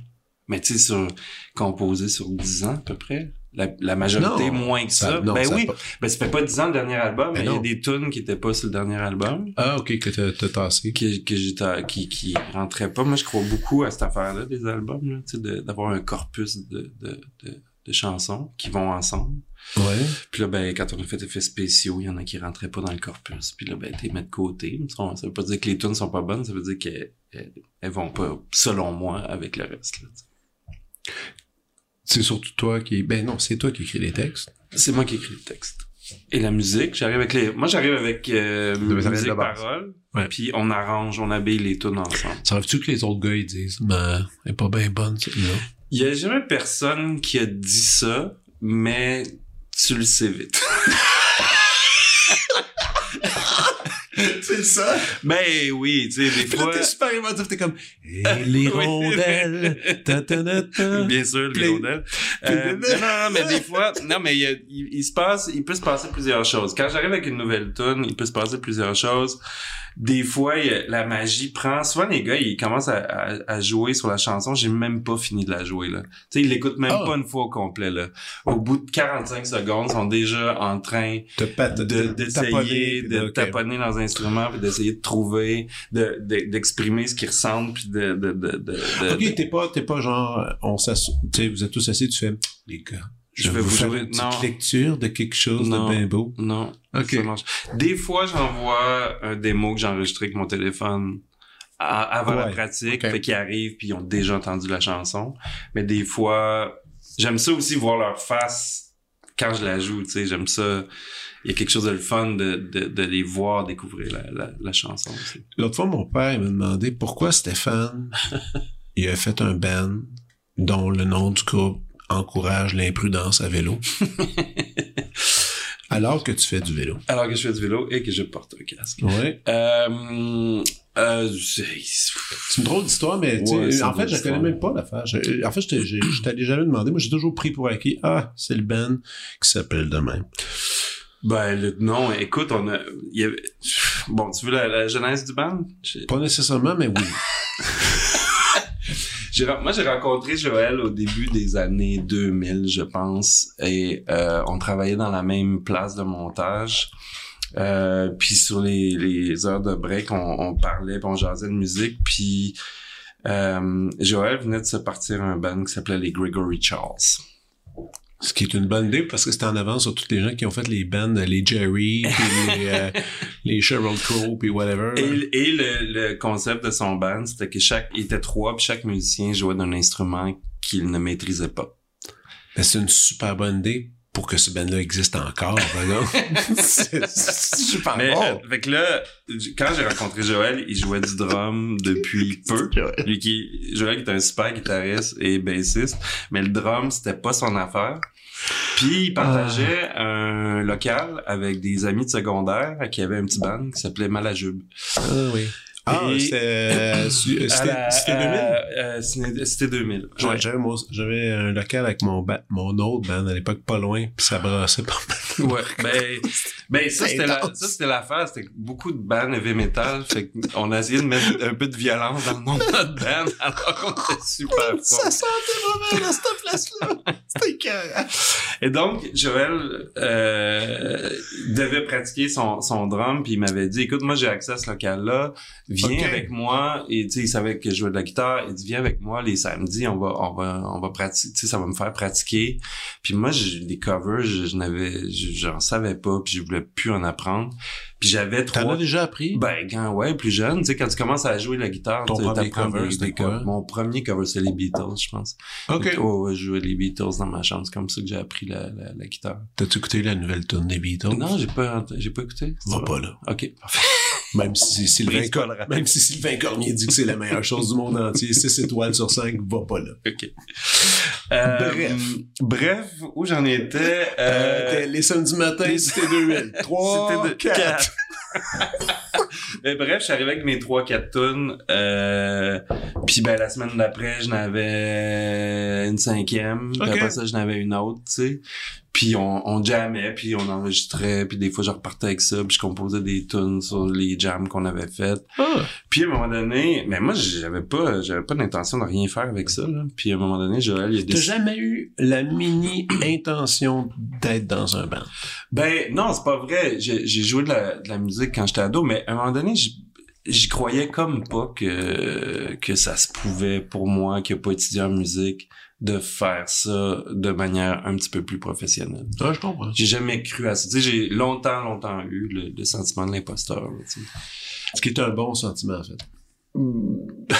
Mais tu sais, sur, composé sur 10 ans à peu près. La, la majorité Non, moins que ça. ça- non, ben ça oui. pas- Ben ça fait pas 10 ans le dernier album, Ben mais il y a des tunes qui étaient pas sur le dernier album. Ah, ok, que t'as t'as tassé. Que, que j'étais, qui, qui rentraient pas. Moi, je crois beaucoup à cette affaire-là des albums, là, tu sais, d'avoir un corpus de, de, de, de chansons qui vont ensemble. Ouais. Puis là, ben, quand on a fait effets spéciaux, il y en a qui rentraient pas dans le corpus. Puis là, ben, t'es mis de côté. Ça veut pas dire que les tunes sont pas bonnes, ça veut dire qu'elles elles, vont pas, selon moi, avec le reste. Là. C'est surtout toi qui... Ben non, c'est toi qui écris les textes. C'est moi qui écris le texte. Et la musique, j'arrive avec les... Moi, j'arrive avec euh, musique, de base. parole, Ouais. puis on arrange, on habille les tunes ensemble. Ça arrive-tu que les autres gars, ils disent, ben, elle est pas bien bonne, celle-là? Il y a jamais personne qui a dit ça, mais tu le sais vite. <laughs> <laughs> c'est ça? ben oui, tu sais, des Puis fois... t'es super émotif, t'es comme, et <laughs> les Oui. rondelles, <laughs> ta ta ta ta. Bien sûr, rondelles. Euh, non, non, mais des fois, non, mais il, il se passe, il peut se passer plusieurs choses. Quand j'arrive avec une nouvelle tune, il peut se passer plusieurs choses. Des fois, a- la magie prend. Souvent, les gars, ils commencent à, à, à jouer sur la chanson. J'ai même pas fini de la jouer là. Tu sais, ils l'écoutent même Ah. pas une fois au complet là. Au bout de 45 secondes, ils sont déjà en train pat- de de- d'essayer de taponner dans un instrument puis d'essayer de trouver de de- d'exprimer ce qu'ils ressentent puis de de de, Ok, t'es pas, t'es pas genre, on tu sais, vous êtes tous assis, tu fais, les gars, je, vais vous faire jouer- une petite non. lecture de quelque chose Non. de bien beau? non Ok. Ça marche. Des fois, j'envoie un démo que j'ai enregistré avec mon téléphone à- avant la pratique, ok. fait qu'ils arrivent puis ils ont déjà entendu la chanson. Mais des fois, j'aime ça aussi voir leur face quand je la joue, tu sais, j'aime ça. Il y a quelque chose de le fun de, de, de les voir découvrir la, la, la chanson. L'autre fois, mon père il m'a demandé pourquoi Stéphane, <laughs> il a fait un band dont le nom du groupe encourage l'imprudence à vélo. <laughs> Alors que tu fais du vélo. Alors que je fais du vélo et que je porte un casque. Ouais. Euh, euh, c'est- une drôle d'histoire, mais tu sais, en fait, je connais d'histoire. même pas l'affaire. Je- En fait, je t'ai- jamais demander. Moi, j'ai toujours pris pour acquis. Ah, c'est le band qui s'appelle de même. Ben, le nom, écoute, on a, il y avait, bon, tu veux la, la genèse du band? Pas nécessairement, mais oui. <laughs> Moi, j'ai rencontré Joël au début des années 2000, je pense, et euh, on travaillait dans la même place de montage. Euh, puis sur les, les heures de break, on, on parlait, puis on jasait de musique, puis euh, Joël venait de se partir un band qui s'appelait les Gregory Charles. Ce qui est une bonne idée parce que c'était en avance sur toutes les gens qui ont fait les bands, les Jerry, <laughs> puis les, euh, les Sheryl Crow, puis whatever. Et, et le, le concept de son band, c'était que chaque, il était trois, puis chaque musicien jouait d'un instrument qu'il ne maîtrisait pas. Mais c'est une super bonne idée pour que ce band-là existe encore, vraiment. <laughs> c'est super Mais, bon. euh, fait que là, quand j'ai rencontré Joël, il jouait du drum depuis <laughs> peu. Lui qui, Joël qui est un super guitariste et bassiste, mais le drum, c'était pas son affaire. Puis il partageait un local avec des amis de secondaire qui avaient un petit band qui s'appelait Malajube. Ah oui. Ah, c'était <coughs> c'était la- c'était 2000? euh, euh, c'était- C'était 2000. J'avais- un local avec mon ba- mon autre band à l'époque pas loin, puis ça brassait pas mal. Ouais, ben, <laughs> ben ça c'était la, intense. ça c'était l'affaire, c'était beaucoup de bands heavy metal, fait qu'on a essayé de mettre un peu de violence dans le nom de notre band, <laughs> alors qu'on était super fort. sentait vraiment dans cette place-là. <laughs> C'était écœurant. Et donc Joël euh, devait pratiquer son, son drum, puis il m'avait dit, écoute, moi j'ai accès à ce local-là, viens avec moi, et tu sais, il savait que je jouais de la guitare, il dit, viens avec moi les samedis, on va, on va, on va pratiquer, tu sais, ça va me faire pratiquer. Puis moi, j'ai des covers, je, je n'avais, je- j'en savais pas, puis je voulais plus en apprendre. Puis j'avais T'en trois as déjà appris? Ben, quand, ouais, plus jeune, tu sais, quand tu commences à jouer la guitare, Ton tu premier cover, des- quoi? Mon premier cover, c'est les Beatles, je pense. ok. Oh, ouais, je jouais les Beatles dans ma chambre. C'est comme ça que j'ai appris la, la, la guitare. T'as-tu écouté la nouvelle tune des Beatles? Non, j'ai pas, j'ai pas écouté. Va pas là. Ok, parfait. Même si Sylvain, même si Sylvain Cormier dit que c'est la meilleure chose du monde entier, <laughs> 6 étoiles sur 5, va pas là. Ok. Euh, Bref. Bref, où j'en étais? Euh, Euh, les samedis matin, les- c'était 2000. 3, <laughs> C'était de 4. quatre. <laughs> Mais bref, je suis arrivé avec mes trois quatre tunes. Euh, puis ben la semaine d'après, j'en avais une cinquième. Puis après ça, j'en avais une autre, tu sais. Puis on, on jammait, puis on enregistrait, puis des fois je repartais avec ça, puis je composais des tunes sur les jams qu'on avait faites. Ah. Puis à un moment donné, mais moi j'avais pas j'avais pas d'intention de rien faire avec ça là. Puis à un moment donné, Joël il a T'as décidé jamais eu la mini intention d'être dans un band? Ben non, c'est pas vrai. J'ai joué de la, de la musique quand j'étais ado, mais à un moment donné, j'y croyais comme pas que que ça se pouvait pour moi qui a pas étudié en musique de faire ça de manière un petit peu plus professionnelle. Ah, je comprends. J'ai jamais cru à ça. Tu sais, j'ai longtemps, longtemps eu le, le sentiment de l'imposteur. tu sais. Ce qui est un bon sentiment, en fait. <laughs>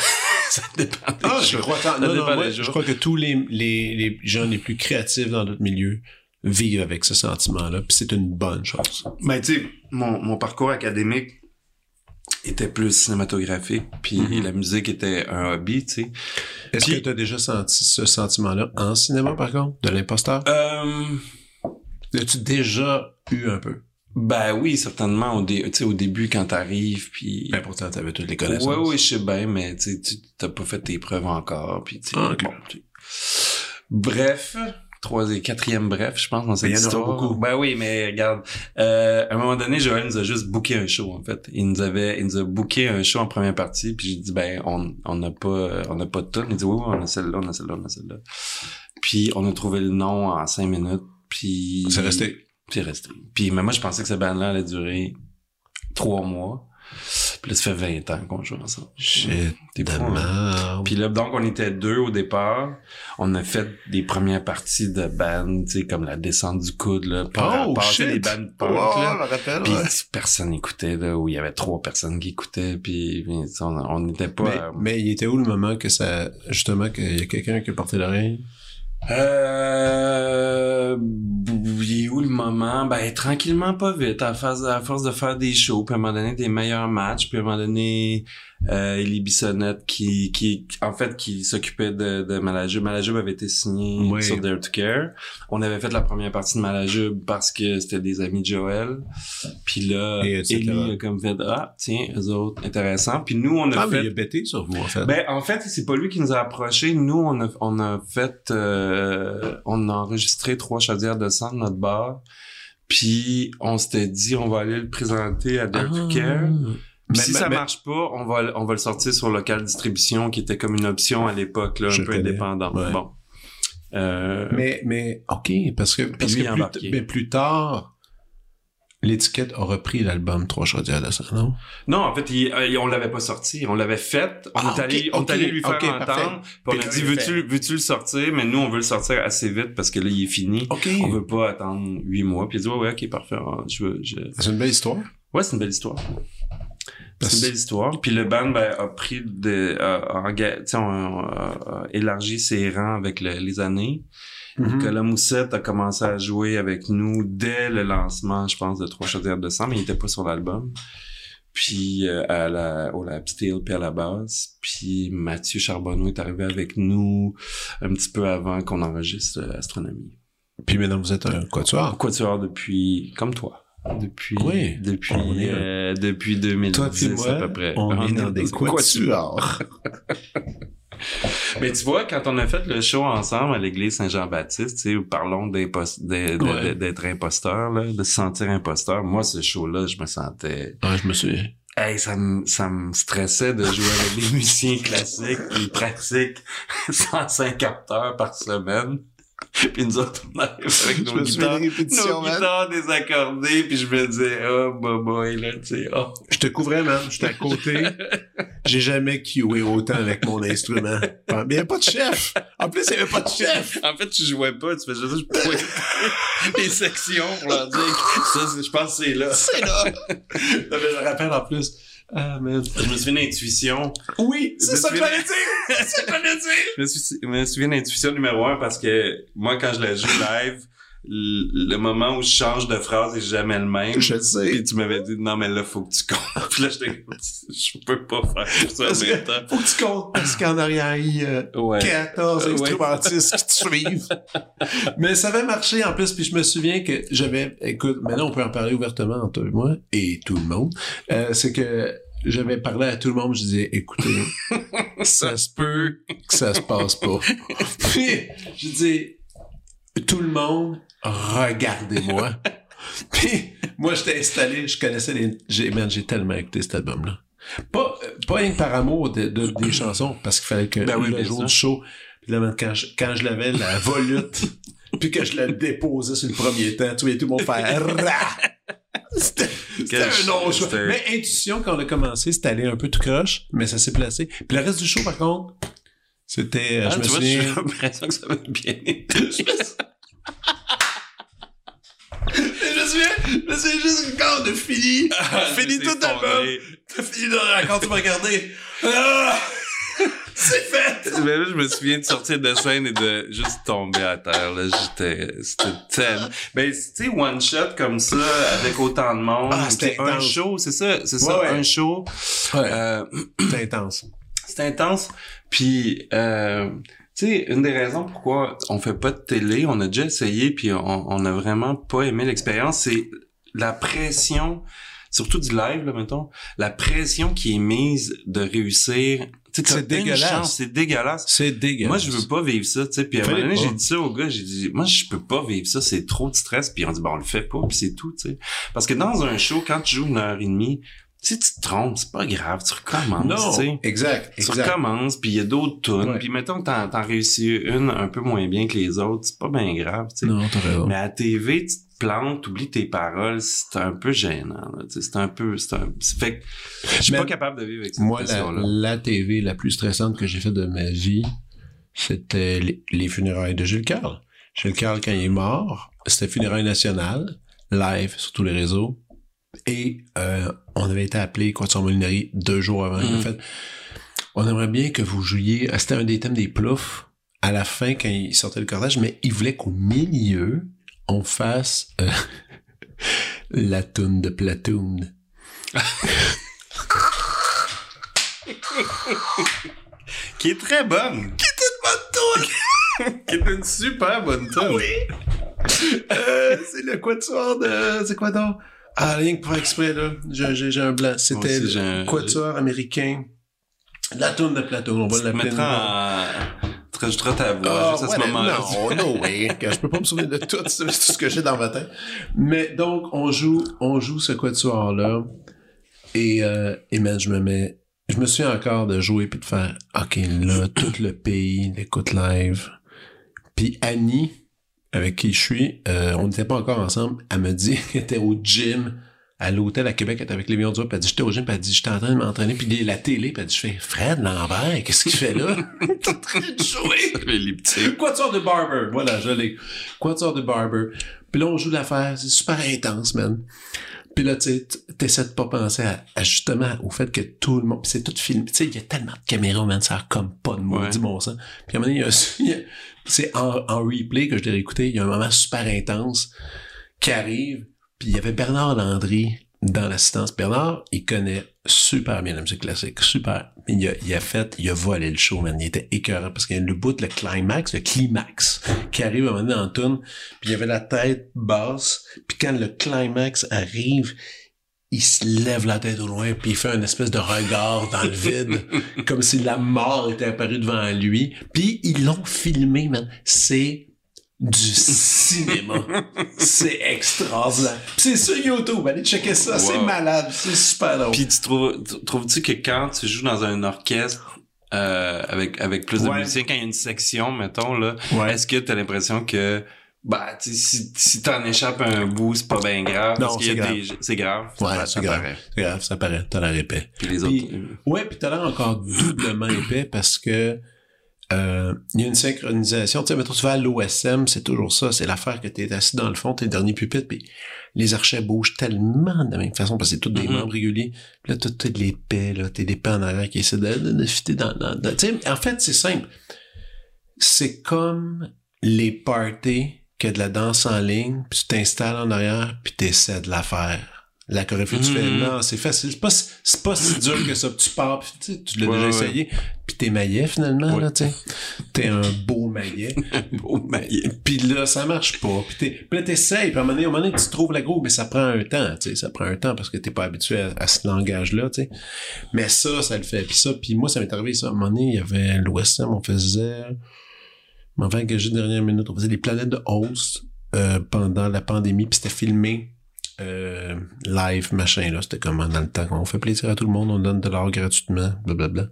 ça dépend. des Ah, je jours. crois, tant- Ça non, non, dépend moi, des je jours. crois que tous les, les, les gens les plus créatifs dans notre milieu vivent avec ce sentiment-là, puis c'est une bonne chose. Ben, tu sais, mon, mon parcours académique était plus cinématographique, puis Mhm. la musique était un hobby, tu sais. Est-ce que tu as déjà senti ce sentiment-là en cinéma, par contre, de l'imposteur? Euh, L'as-tu déjà eu un peu? ben oui, certainement, au, dé- tu sais, au début, quand t'arrives, puis... Ben, pourtant, t'avais toutes les ouais, connaissances. oui, je sais bien, mais tu t'as pas fait tes preuves encore, puis tu sais, Ah, ok. bon, tu sais. Bref, troisième, quatrième bref, je pense, dans cette il y en aura histoire. beaucoup. Ben oui, mais regarde, euh, à un moment donné, Joël nous a juste booké un show, en fait. Il nous avait, il nous a booké un show en première partie, puis j'ai dit, ben, on, on n'a pas, on n'a pas de tonne. Il dit, oui, oui, on a celle-là, on a celle-là, on a celle-là. Puis on a trouvé le nom en cinq minutes, puis... C'est resté. Puis c'est resté. Puis mais moi, je pensais que ce band-là allait durer trois mois. Puis là, ça fait 20 ans qu'on joue ensemble. Shit, T'es hein? Puis là, donc, on était deux au départ. On a fait des premières parties de band, tu sais, comme la descente du coude, là. Oh, passer shit! les bands punk, Wow, là. rappelle, Puis ouais. personne n'écoutait, là, où il y avait trois personnes qui écoutaient, puis, on n'était pas... Mais, euh, mais il était où le moment que ça, justement, qu'il y a quelqu'un qui a porté l'oreille? Euh, il où le moment? Ben, tranquillement, pas vite, à force, à force de faire des shows, puis à un moment donné, des meilleurs matchs, puis à un moment donné, euh, Bissonnette qui, qui, en fait, qui s'occupait de, de Malajube. Malajube avait été signé Oui. sur Dare to Care. On avait fait la première partie de Malajube parce que c'était des amis de Joël. Puis là, etc. Élie a comme fait, ah, tiens, eux autres, intéressant. Puis nous, on a Ah, mais fait... il a bêté sur vous, en fait. Ben en fait, c'est pas lui qui nous a approchés. Nous, on a on a fait euh, on a enregistré trois chaudières de sang de notre bar. Puis on s'était dit on va aller le présenter à Dare to Care. Puis Mais- si mais- ça mais- marche pas, on va on va le sortir sur local distribution qui était comme une option à l'époque là, Je un peu connais. indépendant. Ouais. Bon. Euh, Mais, mais, ok, parce que, parce que plus, mais plus tard, l'étiquette a repris l'album Trois chaudières de sang, non? Non, en fait, il- euh, on l'avait pas sorti. On l'avait fait. On Ah, est allé, on est allé lui faire ok, parfait. entendre. Puis on a dit, il veux-tu, veux-tu le sortir? Mais nous, on veut le sortir assez vite parce que là, il est fini. On veut pas attendre huit mois. Puis il dit, ouais, ouais, ok, parfait. Ah, Je veux, je... C'est une belle histoire. Ouais, c'est une belle histoire. C'est une belle histoire. Puis le band ben, a pris de, a, on élargi ses rangs avec le- les années. Mhm. Nicolas Moussette a commencé à jouer avec nous dès le lancement, je pense, de Trois chaudières de sang, mais il était pas sur l'album. Puis euh, à la, au Lab Steel puis à la base. Puis Mathieu Charbonneau est arrivé avec nous un petit peu avant qu'on enregistre euh, Astronomie. Puis maintenant, vous êtes un quatuor. Quatuor depuis, comme toi. Depuis, Oui. depuis, est un- euh, depuis 2010 Toi moi, à peu près. on est dans des quatuors. <laughs> Mais tu vois, quand on a fait le show ensemble à l'église Saint-Jean-Baptiste, tu sais, où parlons Ouais. d'être imposteur, là, de se sentir imposteur. Moi, ce show-là, je me sentais... Ouais, je me souviens. Hey, ça me, ça me stressait de jouer avec des <laughs> musiciens classiques qui pratiquent <laughs> 150 heures par semaine. Puis nous autres, on arrive avec nos guitares, nos guitares désaccordées, puis je me disais, oh, boy, boy, là, tu sais, oh. Je te couvrais, man. J'étais à côté. <laughs> J'ai jamais cué autant avec mon instrument. Mais il n'y a pas de chef. En plus, il n'y avait pas de chef. En fait, tu jouais pas, tu faisais juste pointer <laughs> les sections pour leur dire ça, je pense que c'est là. C'est là. Je me rappelle en plus. Ah, man. Je me souviens d'intuition. Oui, c'est ça que j'allais dire. C'est ça que j'allais dire. <laughs> Je me, suis- je me souviens d'intuition numéro un parce que moi, quand je la joue live, le moment où je change de phrase est jamais le même. Je sais. Puis tu m'avais dit, non, mais là, faut que tu comptes. Puis <laughs> là, j'étais comme, je peux pas faire ça en même que temps. faut que tu comptes parce qu'en arrière, il y a Ouais. 14 Ouais. instrumentistes qui te suivent. <laughs> Mais ça avait marché en plus, puis je me souviens que j'avais, écoute, maintenant on peut en parler ouvertement entre toi et moi et tout le monde. Euh, c'est que j'avais parlé à tout le monde, je disais, écoutez, <laughs> ça se peut que ça se passe pas. <laughs> puis je dis, tout le monde, regardez-moi. <laughs> Puis moi j'étais installé, je connaissais les, j'ai, man, j'ai tellement écouté cet album-là. Pas, pas rien que par amour de, de- des chansons, parce qu'il fallait que Ben oui, le jour du show, puis là, quand je, quand je l'avais, la volute, puis que je la déposais sur le premier temps, tu voyais tout le monde Rah! C'était un non choix. c'était- Mais Intuition, quand on a commencé, c'était allé un peu tout croche, mais ça s'est placé. Puis le reste du show, par contre, c'était, euh, Ah, je me vois, souviens... j'ai l'impression que ça va bien. <laughs> Je me souviens, je me souviens juste quand on a fini, fini tout l'album, t'as fini de raconter, tu m'as regardé. Ah! C'est fait! Mais là, je me souviens de sortir de scène et de juste tomber à terre, là. J'étais, c'était tellement... Ben, tu sais, one shot comme ça, avec autant de monde. Ah, c'était un intense. show, c'est ça, c'est ça, Ouais, un show. Ouais, Euh, c'est intense. c'est intense. Puis, euh, tu sais, une des raisons pourquoi on fait pas de télé, on a déjà essayé, puis on, on a vraiment pas aimé l'expérience, c'est la pression, surtout du live, là, mettons, la pression qui est mise de réussir. C'est dégueulasse. C'est dégueulasse. C'est dégueulasse. Moi, je veux pas vivre ça, tu sais. Puis à un moment donné, j'ai dit ça au gars, j'ai dit, moi, je peux pas vivre ça, c'est trop de stress. Puis on dit, bon, on le fait pas, puis c'est tout, tu sais. Parce que dans un show, quand tu joues une heure et demie, si tu te trompes, c'est pas grave, tu recommences, tu sais. exact, Tu exact. recommences, puis il y a d'autres tunes. Puis mettons que t'en, t'en réussis une un peu moins bien que les autres, c'est pas bien grave, tu sais. Non, t'as raison. Mais à TV, tu te plantes, t'oublies tes paroles, c'est un peu gênant, là. C'est un peu... Un... c'est fait que je suis pas capable de vivre avec cette Moi, la, pression-là. la TV la plus stressante que j'ai faite de ma vie, c'était les, les funérailles de Gilles Carle. Gilles Carle, quand il est mort, c'était funérailles nationales, live sur tous les réseaux. Et euh, on avait été appelé Quatuor Molinari deux jours avant. Mhm. fait On aimerait bien que vous jouiez. C'était un des thèmes des ploufs à la fin quand il sortait le cortège, mais il voulait qu'au milieu, on fasse euh, <laughs> la toune de Platoon. <laughs> Qui est très bonne. Qui est une bonne tune. <laughs> Qui est une super bonne tune. Euh, c'est le quatuor de... C'est quoi donc? Ah, rien que pour exprès, là. J'ai, un blanc. C'était le un- quatuor américain. La tourne de Plateau, on va l'appeler. Rajouteras ta voix Ah, juste à ce ouais, moment-là. Non, non, ouais. que Je peux pas me souvenir de tout, ce que j'ai dans ma tête. Mais donc, on joue, on joue ce quatuor-là. Et, euh, et man, je me mets, je me souviens encore de jouer puis de faire, OK, là, tout le pays l'écoute live. Puis Annie, avec qui je suis, euh, on n'était pas encore ensemble, elle me dit qu'elle était au gym à l'hôtel à Québec, elle était avec les millions de puis elle dit, j'étais au gym, puis elle dit, j'étais en train de m'entraîner, puis la télé, puis elle dit, je fais, Fred Lambert, qu'est-ce qu'il fait là? <laughs> T'es en train de jouer! <laughs> Quatuor de Barber. Voilà, je l'ai. Quatuor de Barber. Puis là, on joue l'affaire. C'est super intense, man. Puis là, tu t'essaies de pas penser à, à justement au fait que tout le monde... c'est tout filmé. Tu sais, il y a tellement de caméras, man, ça a comme pas de maudit Ouais. bon sens. Puis à un moment donné, il y a... il y a- c'est en, en replay que je l'ai réécouté. Il y a un moment super intense qui arrive. Puis il y avait Bernard Landry dans l'assistance. Bernard, il connaît super bien la musique classique. Super. Il a, il a fait, il a volé le show, man. Il était écœurant parce qu'il y a le bout, le climax, le climax, qui arrive à un moment donné dans toune, puis il y avait la tête basse, puis quand le climax arrive, il se lève la tête au loin, puis il fait une espèce de regard dans le vide, <laughs> comme si la mort était apparue devant lui. Puis ils l'ont filmé, man. C'est du cinéma. <laughs> c'est extraordinaire. Puis c'est sur YouTube, allez checker ça, c'est malade, c'est super drôle. Puis tu trouves, tu- trouves-tu que quand tu joues dans un orchestre euh, avec avec plus de Ouais. musiciens, quand il y a une section, mettons là, Ouais. est-ce que t'as l'impression que bah tu si si t'en échappes un bout, c'est pas bien grave Non, c'est des c'est grave. Ouais, Ça- c'est grave. C'est grave, ça paraît, t'as la répète. Puis les Puis- autres. euh, Ouais, puis t'as l'air encore doublement épais parce que euh, il y a une synchronisation. Tu sais, mettons, tu vas à l'OSM, c'est toujours ça. C'est l'affaire que t'es assis dans le fond, t'es le dernier pupitre, puis les archets bougent tellement de la même façon parce que c'est tous des Mhm. membres réguliers. Puis là, t'as t'as de l'épais, là. T'es l'épais en arrière qui essaie de, de, de fitter dans, dans, dans- Tu sais, en fait, c'est simple. C'est comme les parties qu'il y a de la danse en ligne, puis tu t'installes en arrière, puis t'essaies de la faire. La chorégraphie, tu fais, Mhm. non, c'est facile. C'est pas, c'est pas si dur que ça. Tu pars, puis tu, l'as Ouais, déjà essayé. Puis t'es maillet, finalement, Ouais. là, tu. T'es un beau maillet. <laughs> Beau maillet. Puis là, ça marche pas. Puis, t'es, puis là, t'essayes. Puis à un moment donné, à un moment donné, tu trouves la groove, mais ça prend un temps, tu sais. Ça prend un temps parce que t'es pas habitué à, à ce langage-là, tu sais. Mais ça, ça le fait. Puis ça, puis moi, ça m'est arrivé, ça. À un moment donné, il y avait l'Ouest on faisait... On fait engagé de dernière minute. On faisait les planètes de host euh, pendant la pandémie. Puis c'était filmé euh, live, machin, là. C'était comme dans le temps. On fait plaisir à tout le monde. On donne de l'art gratuitement, blablabla.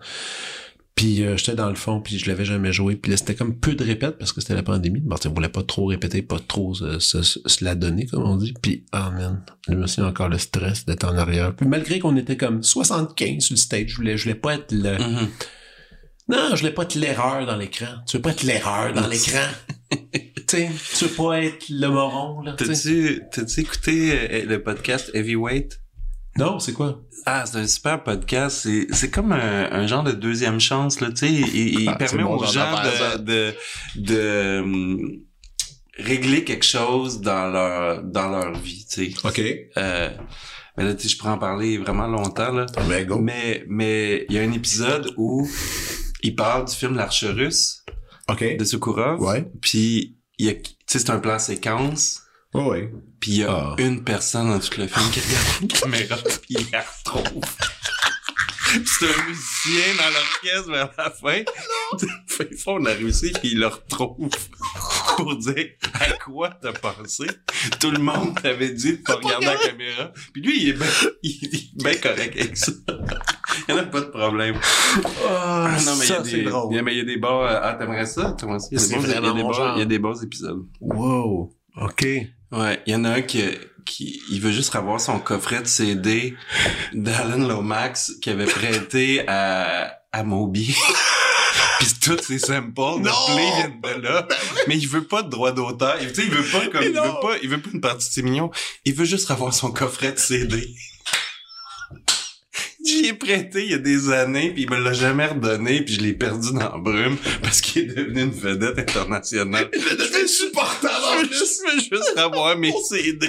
Puis euh, j'étais dans le fond, puis je l'avais jamais joué. Puis là, c'était comme peu de répètes parce que c'était la pandémie. Bon, on voulait pas trop répéter, pas trop se, se- se- la donner, comme on dit. Puis, ah man, je me souviens encore le stress d'être en arrière. Puis malgré qu'on était comme 75 sur le stage, je voulais, je voulais pas être le... Mhm. Non, je voulais pas être l'erreur dans l'écran. Tu veux pas être l'erreur dans <laughs> l'écran. tu veux pas être le moron, là. T'as-tu, écouté euh, le podcast Heavyweight? Non, c'est quoi? Ah, c'est un super podcast. C'est, comme un, un genre de deuxième chance, là, tu sais. Il, il Ah, permet aux gens de, de, de, hum, régler quelque chose dans leur, dans leur vie, tu sais. OK. Euh, mais là, tu sais, je pourrais en parler vraiment longtemps, là. Ben, go. Mais, mais il y a un épisode où il parle du film L'Arche russe OK. de Sokurov. Ouais. Puis, il c'est un plan séquence. Ouais, ouais. Puis il y a Ah. une personne dans tout le film qui regarde une <laughs> caméra puis il la retrouve. Puis c'est un musicien dans l'orchestre vers la fin. <laughs> Fait qu'ils font la Russie puis il le retrouve <laughs> pour dire à quoi t'as pensé. Tout le monde t'avait dit de pas regarder la caméra. Puis lui, il est bien <laughs> ben correct avec ça. <laughs> Il y en a pas de problème. Ah, non, mais il y a ça, des, c'est drôle. il y a- mais il y a des bons, euh, ah, t'aimerais ça? T'aimerais ça? Il y a des C'est bons, il y a vraiment des mon bons, genre. il y a des bons épisodes. Wow. OK. Ouais, il y en a un qui, qui il veut juste avoir son coffret de CD d'Alan Lomax qu'il avait prêté à, à Moby. <laughs> Puis tous ses samples de! Play viennent de là. Mais il veut pas de droit d'auteur. Il, il veut pas comme, il veut pas, il veut pas une partie de ses millions. Il veut juste avoir son coffret de CD. J'y ai prêté il y a des années, puis il me l'a jamais redonné, puis je l'ai perdu dans la brume parce qu'il est devenu une vedette internationale. Insupportable Je veux juste, je veux juste avoir mes CD.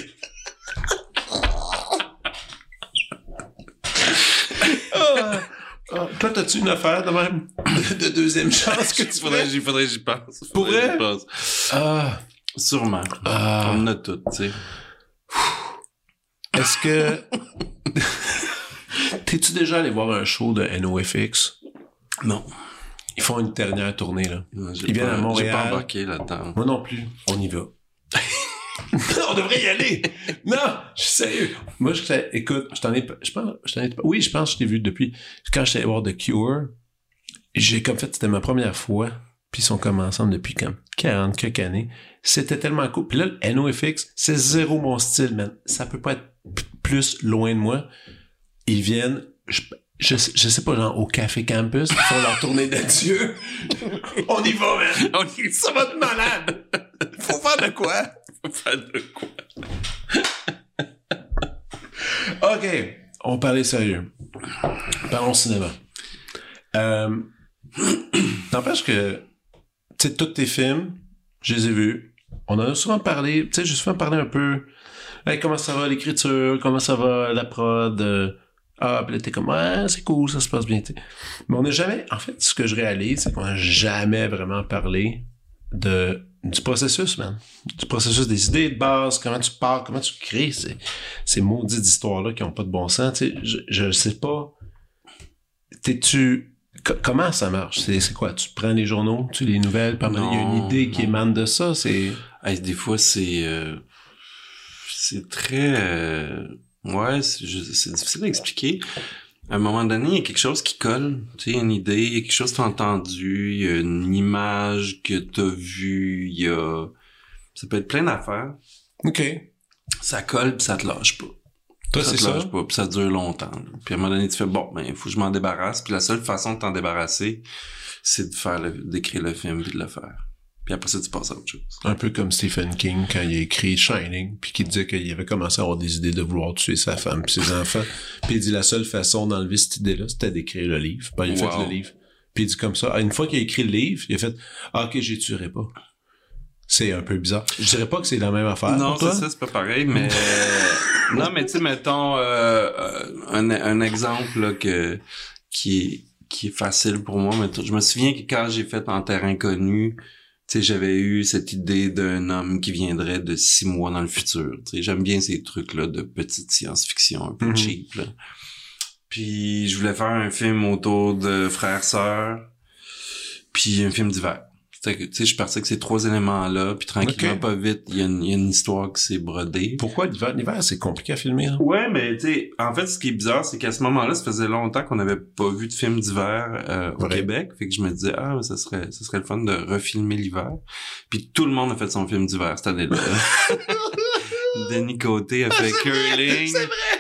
Ah. Ah, Toi, t'as-tu une affaire de même <laughs> de deuxième chance que tu faudrait, j'y faudrait, j'y pense. Pour vrai? j'y pense. Ah. Sûrement. Ah. On en a toutes, tu sais. Est-ce que... <laughs> T'es-tu déjà allé voir un show de NOFX? Non. Ils font une dernière tournée, là. J'ai Ils viennent pas- à Montréal. J'ai pas embarqué là-dedans. Moi non plus. On y va. <laughs> <laughs> on devrait y aller. Non, je suis sérieux. Moi, je sais, écoute, je t'en ai, pas- je pense, je t'en ai, pas- oui, je pense que je t'ai vu depuis, quand j'étais allé voir The Cure, j'ai comme fait, c'était ma première fois, puis ils sont comme ensemble depuis comme 40 quelques années. C'était tellement cool. Puis là, le NOFX, c'est zéro mon style, man. Ça peut pas être plus loin de moi. Ils viennent, je, je, sais- je sais pas, genre au Café Campus, ils font leur tournée d'adieu. <laughs> on y va, man. On y Ça va être malade. Faut faire de quoi? <laughs> faire de quoi? <laughs> OK. On parlait sérieux. Parlons cinéma. Euh, <clears throat> que, tu sais, tous tes films, je les ai vus. On en a souvent parlé, tu sais, j'ai souvent parlé un peu. Hey, comment ça va l'écriture? Comment ça va la prod? euh, Ah, puis t'es comme, ouais, c'est cool, ça se passe bien. Mais on n'a jamais, en fait, ce que je réalise, c'est qu'on n'a jamais vraiment parlé de, du processus, man. Du processus des idées de base, comment tu pars, comment tu crées ces, ces maudites histoires-là qui ont pas de bon sens, tu sais. Je, je sais pas. T'es-tu, co- comment ça marche? C'est, quoi? Tu prends les journaux, tu les nouvelles, il y a une Non, idée qui émane de ça, c'est, Hey, des fois, c'est... euh, c'est très... euh, ouais, c'est difficile à expliquer. À un moment donné, il y a quelque chose qui colle. Tu sais, une idée, il y a quelque chose que t'as entendu, il y a une image que t'as vue, il y a... Ça peut être plein d'affaires. OK. Ça colle puis ça te lâche pas. Toi, ça te ça? lâche pas, puis ça dure longtemps. Puis à un moment donné, tu fais bon, ben il faut que je m'en débarrasse. Puis la seule façon de t'en débarrasser, c'est de faire le, d'écrire le film puis de le faire. Puis après ça, tu passes à autre chose. Un peu comme Stephen King quand il a écrit Shining, puis qui disait qu'il avait commencé à avoir des idées de vouloir tuer sa femme puis ses <laughs> enfants. Puis il dit la seule façon d'enlever cette idée-là, c'était d'écrire le livre. Ben, il a fait le livre. Puis il dit comme ça. Ah, Une fois qu'il a écrit le livre, il a fait Ah, ok, j'y tuerai pas. C'est un peu bizarre. Je dirais pas que c'est la même affaire. Non, c'est ça, c'est pas pareil, mais <laughs> non, mais tu sais, mettons euh, euh, un, un exemple là, que qui est qui est facile pour moi. Mais je me souviens que quand j'ai fait en terrain connu, tu sais, j'avais eu cette idée d'un homme qui viendrait de six mois dans le futur. Tu sais, j'aime bien ces trucs là de petite science-fiction un peu Mhm. cheap. Là. Puis je voulais faire un film autour de frères sœurs, puis un film d'hiver. Que, Tu sais, je suis parti avec ces trois éléments-là, puis tranquillement, pas vite, il y, a une- il y a une histoire qui s'est brodée. Pourquoi l'hiver? L'hiver, c'est compliqué à filmer. hein? Ouais, mais tu sais, en fait, ce qui est bizarre, c'est qu'à ce moment-là, ça faisait longtemps qu'on n'avait pas vu de film d'hiver euh, au. Québec. Fait que je me disais, ah, ça serait, ça serait le fun de refilmer l'hiver. Puis tout le monde a fait son film d'hiver cette année-là. <laughs> <laughs> Denis Côté a fait <laughs> Curling.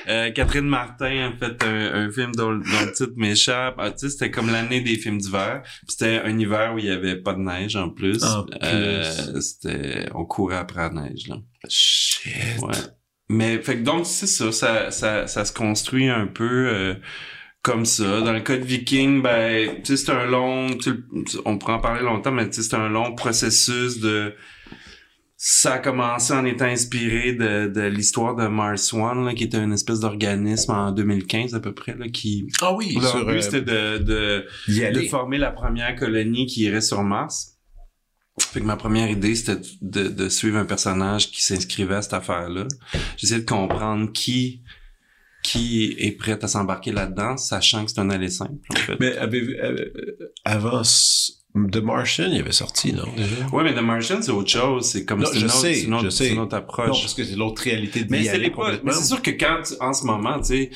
Euh, Catherine Martin a fait un, un film dont, dont le titre m'échappe. Ah, tu sais, c'était comme l'année des films d'hiver. Puis C'était un hiver où il y avait pas de neige en plus. En plus. Euh, c'était, on courait après la neige, là. Shit. Ouais. Mais fait que donc c'est ça, ça, ça, ça se construit un peu euh, comme ça. Dans le cas de Viking, ben, tu sais, c'est un long, tu sais, on pourrait en parler longtemps, mais tu sais, c'est un long processus de. Ça a commencé en étant inspiré de, de l'histoire de Mars One, là, qui était une espèce d'organisme en 2015 à peu près, là, qui. Ah oui, Leur sur, but, euh, c'était de, de, y de aller. former la première colonie qui irait sur Mars. Fait que ma première idée, c'était de, de suivre un personnage qui s'inscrivait à cette affaire-là. J'essayais de comprendre qui qui est prêt à s'embarquer là-dedans, sachant que c'est un aller simple, en fait. Mais avez-vous- euh, avant s- The Martian, il avait sorti, non, déjà? Ouais, mais The Martian, c'est autre chose. C'est comme c'est une, une autre, autre Non, approche. parce que c'est l'autre réalité de mais c'est. Mais c'est sûr que quand, en ce moment, tu sais,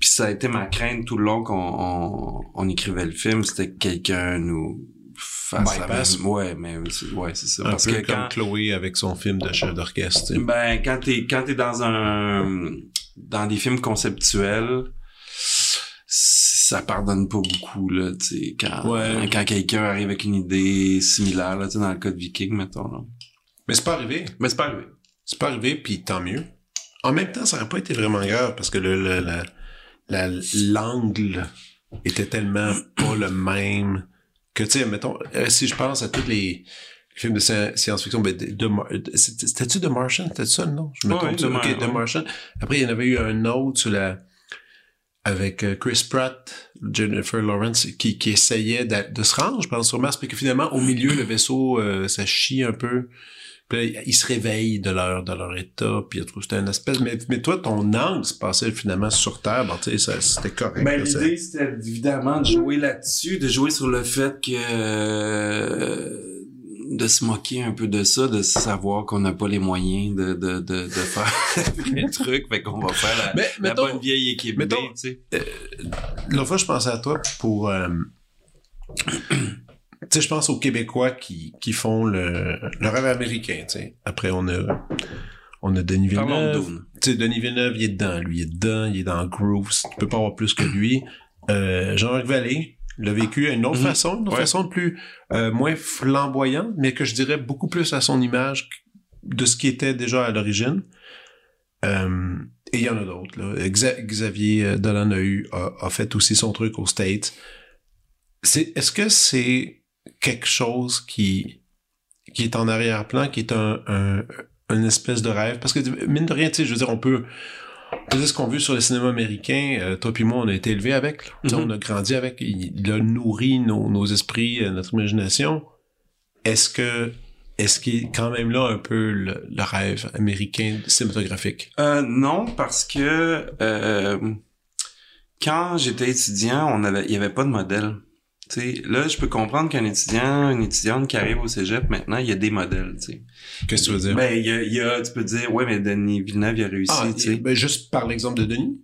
puis ça a été ma crainte tout le long qu'on on, on écrivait le film, c'était que quelqu'un nous fasse la même- Ouais, mais c'est- ouais, c'est ça. Un Parce peu que comme quand, Chloé avec son film de chef d'orchestre. Ben, quand t'es, quand t'es dans un, dans des films conceptuels, ça pardonne pas beaucoup, là, tu sais, quand, Ouais. quand quelqu'un arrive avec une idée similaire, là, tu sais, dans le cas de Viking, mettons, là. Mais c'est pas arrivé. Mais c'est pas arrivé. C'est pas arrivé, puis tant mieux. En même temps, ça aurait pas été vraiment grave parce que le, le- la- la- l'angle était tellement pas le même que, tu sais, mettons, euh, si je pense à tous les films de sci- science-fiction, ben, de, de Mar- c'était- c'était-tu The Martian? C'était ça le nom? Je me trompe. The Mar- Ok, The ouais. Martian. Après, il y en avait eu un autre sur la, avec euh, Chris Pratt, Jennifer Lawrence, qui, qui essayait de, se rendre, je pense, sur Mars, puis que finalement, au milieu, le vaisseau, euh, ça chie un peu. Puis là, ils se réveillent de leur, de leur état, puis c'était une espèce... Mais, mais toi, ton angle se passait finalement sur Terre, bon, tu sais, c'était correct. Ben, l'idée, c'était évidemment de jouer là-dessus, de jouer sur le fait que, euh, de se moquer un peu de ça, de savoir qu'on n'a pas les moyens de, de, de, de faire <laughs> les trucs, fait qu'on va faire la, Mais, la mettons, bonne vieille équipe B, mettons- tu sais. L'autre fois, je pensais à toi pour... euh, <clears throat> tu sais, je pense aux Québécois qui, qui font le, le rêve américain, tu sais. Après, on a... On a Denis Villeneuve. Tu sais, Denis Villeneuve, il est dedans. Lui, il est dedans. Il est dans Groove. Tu peux pas avoir plus que lui. Euh, Jean-Marc Vallée l'a vécu à une autre Mhm. façon, une autre Ouais. façon plus... euh, moins flamboyante, mais que je dirais beaucoup plus à son image de ce qui était déjà à l'origine. Euh, et il y en a d'autres. Xavier euh, Dolan a, eu, a, a fait aussi son truc aux States. C'est, est-ce que c'est quelque chose qui, qui est en arrière-plan, qui est un, un, une espèce de rêve? Parce que, mine de rien, tu sais, je veux dire, on peut, dire ce qu'on veut sur le cinéma américain. Euh, toi puis moi, on a été élevés avec. Mhm. On a grandi avec. Il, a nourri nos, nos esprits, euh, notre imagination. Est-ce que est-ce qu'il est quand même là un peu le, le rêve américain cinématographique? Euh, non, parce que euh, quand j'étais étudiant, on avait, il y avait pas de modèle. Là, je peux comprendre qu'un étudiant, une étudiante qui arrive au cégep, maintenant, il y a des modèles, tu sais. Qu'est-ce que tu veux dire? Ben, il y a, il y a, tu peux dire, ouais, mais Denis Villeneuve, il a réussi, ah, tu sais. ben, juste par l'exemple de Denis?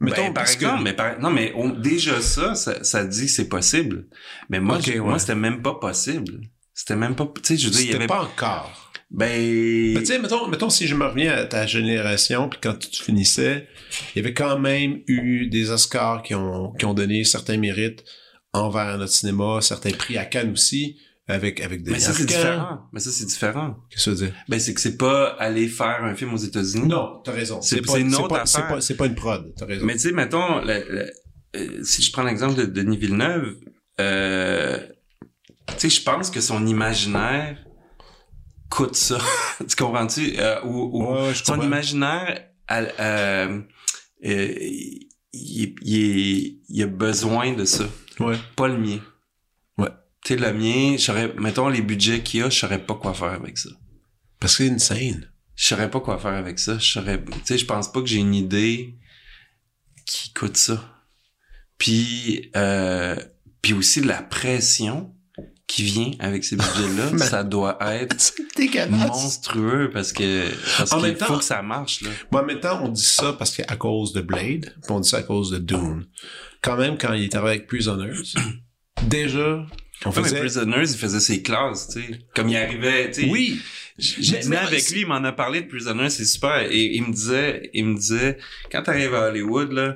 Mettons, Ben, par parce que- exemple, mais par- non, mais on- déjà ça, ça, ça dit que c'est possible. Mais moi, Ok, je- ouais. moi, c'était même pas possible. C'était même pas, tu sais, je veux dire, il y avait pas encore. ben, Ben, tu sais, mettons, mettons, si je me reviens à ta génération, puis quand tu finissais, il y avait quand même eu des Oscars qui ont, qui ont donné certains mérites envers notre cinéma, certains prix à Cannes aussi, avec, avec des mais ça, c'est différent. Mais ça, c'est différent. Qu'est-ce que tu veux dire? Ben, c'est que c'est pas aller faire un film aux États-Unis. Non, t'as raison. C'est- pas, c'est pas, c'est pas, une prod, t'as raison. Mais tu sais, mettons, euh, si je prends l'exemple de Denis Villeneuve, euh, tu sais, je pense que son imaginaire coûte ça. <laughs> tu comprends-tu? Euh, ou, ou Ouais, ouais, je son comprends. imaginaire, elle, euh, euh, il, il, il- il a besoin de ça. Ouais. Pas le mien. Ouais. Tu sais, le mien, je saurais, mettons les budgets qu'il y a, je saurais pas quoi faire avec ça. Parce que c'est insane. Je saurais pas quoi faire avec ça. Je saurais, tu sais, je pense pas que j'ai une idée qui coûte ça. Puis, euh, puis aussi la pression qui vient avec ces budgets-là, <laughs> Mais- ça doit être <laughs> monstrueux parce que parce qu'il même temps- faut que ça marche là. Moi, en même temps, on dit ça parce qu'à cause de Blade, puis on dit ça à cause de Dune. Quand même, quand il était avec Prisoners, <clears throat> déjà, on Ouais, mais. Prisoners, il faisait ses classes, tu sais. Comme il arrivait, tu sais. oui! J'ai dîné avec lui, il m'en a parlé de Prisoners, c'est super. Et il me disait, il me disait, quand t'arrives à Hollywood, là,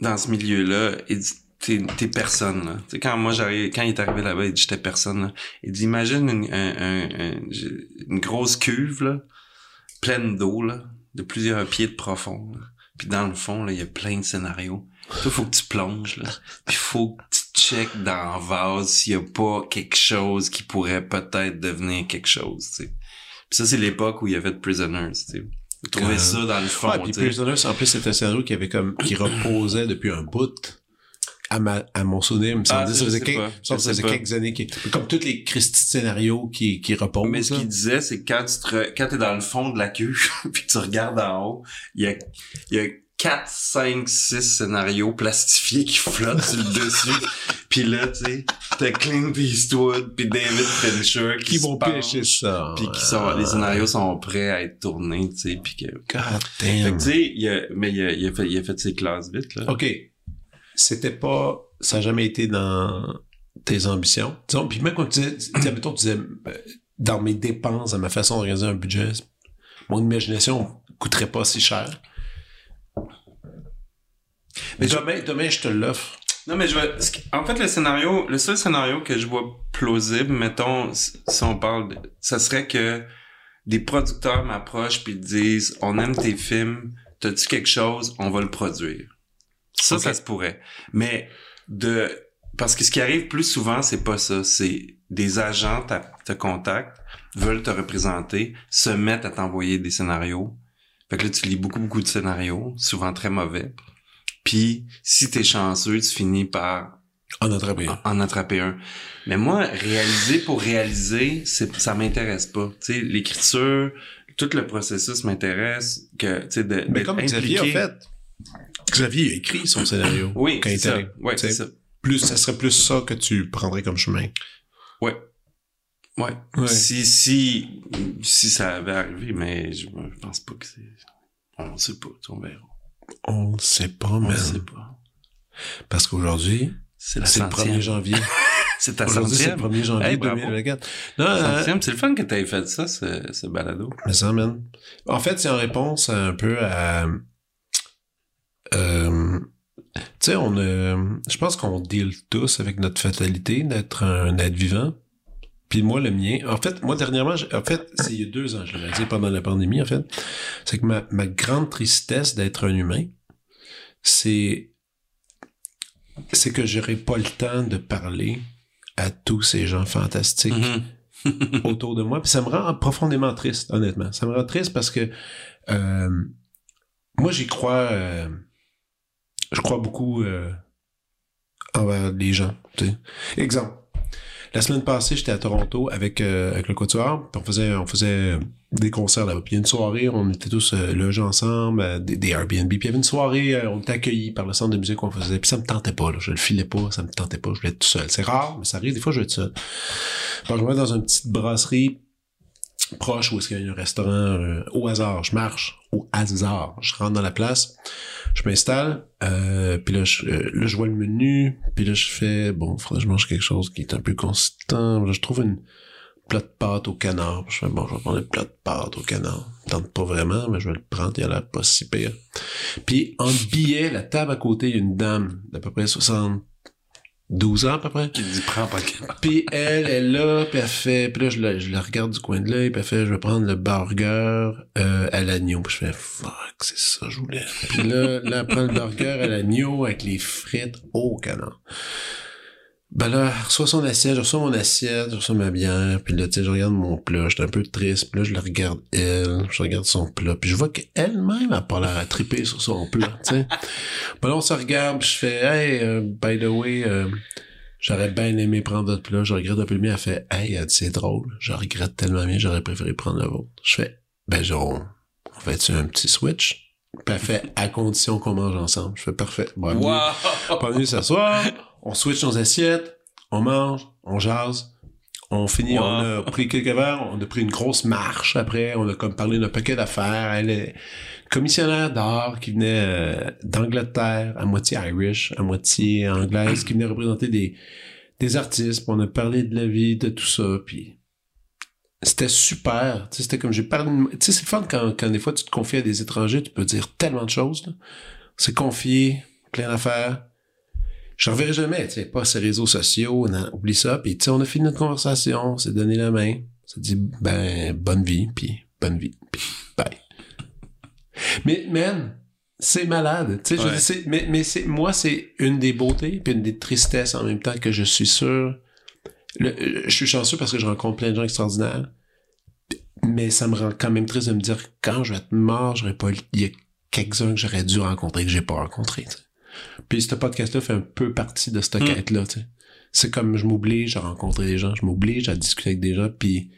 dans ce milieu-là, il dit, t'es, t'es personne, là. Tu sais, quand moi j'arrive, quand il est arrivé là-bas, il dit, j'étais personne, là. Il dit, imagine une, un- un- un- une grosse cuve, là, pleine d'eau, là, de plusieurs pieds de profond, là. Puis dans le fond, là, il y a plein de scénarios. Toi, faut que tu plonges, là. Puis faut que tu checkes dans le vase s'il y a pas quelque chose qui pourrait peut-être devenir quelque chose, tu sais. Puis ça, c'est l'époque où il y avait de Prisoners, tu sais. Trouver Euh, ça dans le fond, Ouais, puis. Prisoners, en plus, c'était un scénario qui avait comme, qui reposait depuis un bout. À, ma, à mon souvenir, il me semble Ah, ça faisait, quelques, ça faisait quelques années qui, comme tous les Christy de scénarios qui, qui reposent. Mais ce qu'il disait, c'est que quand tu te, quand t'es dans le fond de la queue, <laughs> puis que tu regardes en haut, il y a, il y a 4, 5, 6 scénarios plastifiés qui flottent sur le <laughs> dessus. Puis là, tu sais, t'as Clint Eastwood puis David Fincher qui, qui vont pêcher ça. Puis qui sont, les scénarios sont prêts à être tournés, tu sais, puis que... God Fait damn. que, tu sais, mais il a, il a fait, il a fait ses classes vite, là. OK. C'était pas... Ça n'a jamais été dans tes ambitions. Disons, puis même quand tu disais... tu sais, mettons, tu disais, euh, dans mes dépenses, dans ma façon d'organiser un budget, mon imagination coûterait pas si cher. Mais demain, demain, je te l'offre. Non, mais je qui- En fait, le scénario, le seul scénario que je vois plausible, mettons, si si on parle, de, ça serait que des producteurs m'approchent puis disent, on aime tes films, t'as-tu quelque chose, on va le produire. Ça, ça se pourrait. Mais de, parce que ce qui arrive plus souvent, c'est pas ça. C'est des agents te contactent, veulent te représenter, se mettent à t'envoyer des scénarios. Fait que là, tu lis beaucoup, beaucoup de scénarios, souvent très mauvais. Puis, si t'es chanceux, tu finis par En attraper. en, en attraper un. Mais moi, réaliser pour réaliser, c'est, ça m'intéresse pas. Tu sais, l'écriture, tout le processus m'intéresse, que, tu sais, de, Mais d'être comme Xavier a impliqué. fait. Xavier a écrit son scénario. Oui, c'est est ça. Ouais, Tu ça. Plus, ça serait plus ça que tu prendrais comme chemin. Ouais. Ouais. Si, si, si ça avait arrivé, mais je, je pense pas que c'est, on sait pas, tu on verra. On le sait pas, On man. sait pas. Parce qu'aujourd'hui, C'est le 1er centième. janvier. <laughs> C'est ta Aujourd'hui, c'est le centième. 1er janvier Hey, bravo. 2024. Non, euh, c'est le fun que t'aies fait ça, ce, ce balado. mais ça, man. En fait, c'est en réponse un peu à... Euh, tu sais, on a... Je pense qu'on deal tous avec notre fatalité d'être un être vivant. Puis moi, le mien... En fait, moi, dernièrement, en fait, c'est il y a deux ans, je l'ai dit, pendant la pandémie, en fait, c'est que ma, ma grande tristesse d'être un humain, c'est... C'est que j'aurais pas le temps de parler à tous ces gens fantastiques Mhm. <laughs> autour de moi. Puis ça me rend profondément triste, honnêtement. Ça me rend triste parce que euh, moi, j'y crois. euh, je crois beaucoup euh, envers les gens. Exemple. La semaine passée, j'étais à Toronto avec, euh, avec le Quatuor, on faisait, on faisait des concerts là-bas. Puis il y a une soirée, on était tous euh, logés ensemble, euh, des, des Airbnb. Puis il y avait une soirée, euh, on était accueillis par le centre de musique qu'on faisait. Puis ça me tentait pas, là. je le filais pas, ça me tentait pas, je voulais être tout seul. C'est rare, mais ça arrive, des fois je vais être seul. Puis je vais dans une petite brasserie proche où est-ce qu'il y a un restaurant euh, au hasard. Je marche au hasard. Je rentre dans la place, je m'installe, euh, puis là je, euh, là, je vois le menu, puis là, je fais, bon, faudrait que je mange quelque chose qui est un peu consistant. Là, je trouve une plat de pâte au canard. Je fais, bon, je vais prendre le plat de pâte au canard. Tente pas vraiment, mais je vais le prendre, il a l'air pas si pire. Puis en billet, la table à côté, il y a une dame d'à peu près 72 ans à peu près. Qui dit prends pas Puis elle est là, puis elle fait, puis là je la, je la regarde du coin de l'œil, puis elle fait, je vais prendre le burger euh, à l'agneau. Puis je fais, fuck, c'est ça que je voulais. Puis là, là, elle prend le burger à l'agneau avec les frites au canard. Ben là, je reçois son assiette, je reçois mon assiette, je reçois ma bière, puis là, tu sais, je regarde mon plat, j'étais un peu triste, puis là, je la regarde elle, je regarde son plat, puis je vois qu'elle-même a pas l'air à triper sur son plat, tu sais. <laughs> Ben là, on se regarde, puis je fais, hey, euh, by the way, euh, j'aurais bien aimé prendre votre plat, je regrette un peu le mien, elle fait, hey, elle dit, c'est drôle, je regrette tellement bien, j'aurais préféré prendre le vôtre. Je fais, ben, genre, on fait-tu un petit switch? Puis elle fait, à condition qu'on mange ensemble. Je fais, parfait. Bon, Wow! pas venu s'asseoir, on switch nos assiettes, on mange, on jase, on finit, Wow. on a pris quelques verres, on a pris une grosse marche après, on a comme parlé d'un paquet d'affaires. Elle est commissionnaire d'art qui venait euh, d'Angleterre, à moitié Irish, à moitié anglaise, qui venait représenter des, des artistes, on a parlé de la vie, de tout ça, puis c'était super. Tu sais, c'était comme j'ai parlé. de- Tu sais, c'est fun quand, quand des fois tu te confies à des étrangers, tu peux dire tellement de choses. C'est confié, plein d'affaires. Je reverrai jamais, tu sais, pas ces réseaux sociaux, non, oublie ça. Puis tu sais, on a fini notre conversation, on s'est donné la main, s'est dit ben bonne vie, puis bonne vie, puis bye. Mais man, c'est malade, tu sais, je Ouais. dis, c'est- mais mais c'est moi c'est une des beautés puis une des tristesses en même temps que je suis sûr. Le- je suis chanceux parce que je rencontre plein de gens extraordinaires. Mais ça me rend quand même triste de me dire quand je vais être mort, j'aurais pas il y a quelques-uns que j'aurais dû rencontrer que j'ai pas rencontré. Puis ce podcast-là fait un peu partie de cette Mm. quête-là. tu sais. C'est comme je m'oblige à rencontrer des gens, je m'oblige à discuter avec des gens, puis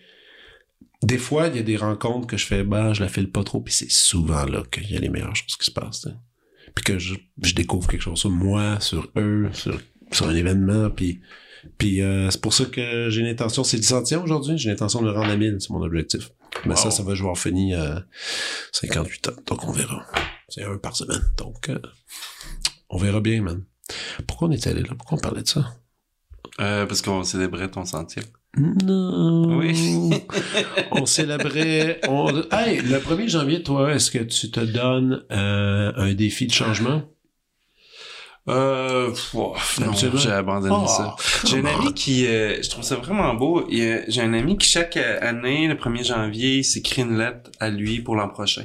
des fois, il y a des rencontres que je fais, bah, je la file pas trop, puis c'est souvent là qu'il y a les meilleures choses qui se passent. Puis que je, je découvre quelque chose sur moi, sur eux, sur, sur un événement, puis puis euh, c'est pour ça que j'ai l'intention, c'est le centième aujourd'hui, j'ai l'intention de le rendre à 1000, c'est mon objectif. Mais ça, ça va jouer en fini à 58 ans, donc on verra. C'est un par semaine, donc euh, on verra bien, man. Pourquoi on est allé là? Pourquoi on parlait de ça? Euh, parce qu'on célébrait ton centième. Non. Oui. <laughs> on célébrait. On... Hey, le 1er janvier, toi, est-ce que tu te donnes euh, un défi de changement? Euh, oh, non, j'ai abandonné Oh, ça. J'ai un ami qui, euh, je trouve ça vraiment beau. J'ai un ami qui chaque euh, année, le 1er janvier, il s'écrit une lettre à lui pour l'an prochain.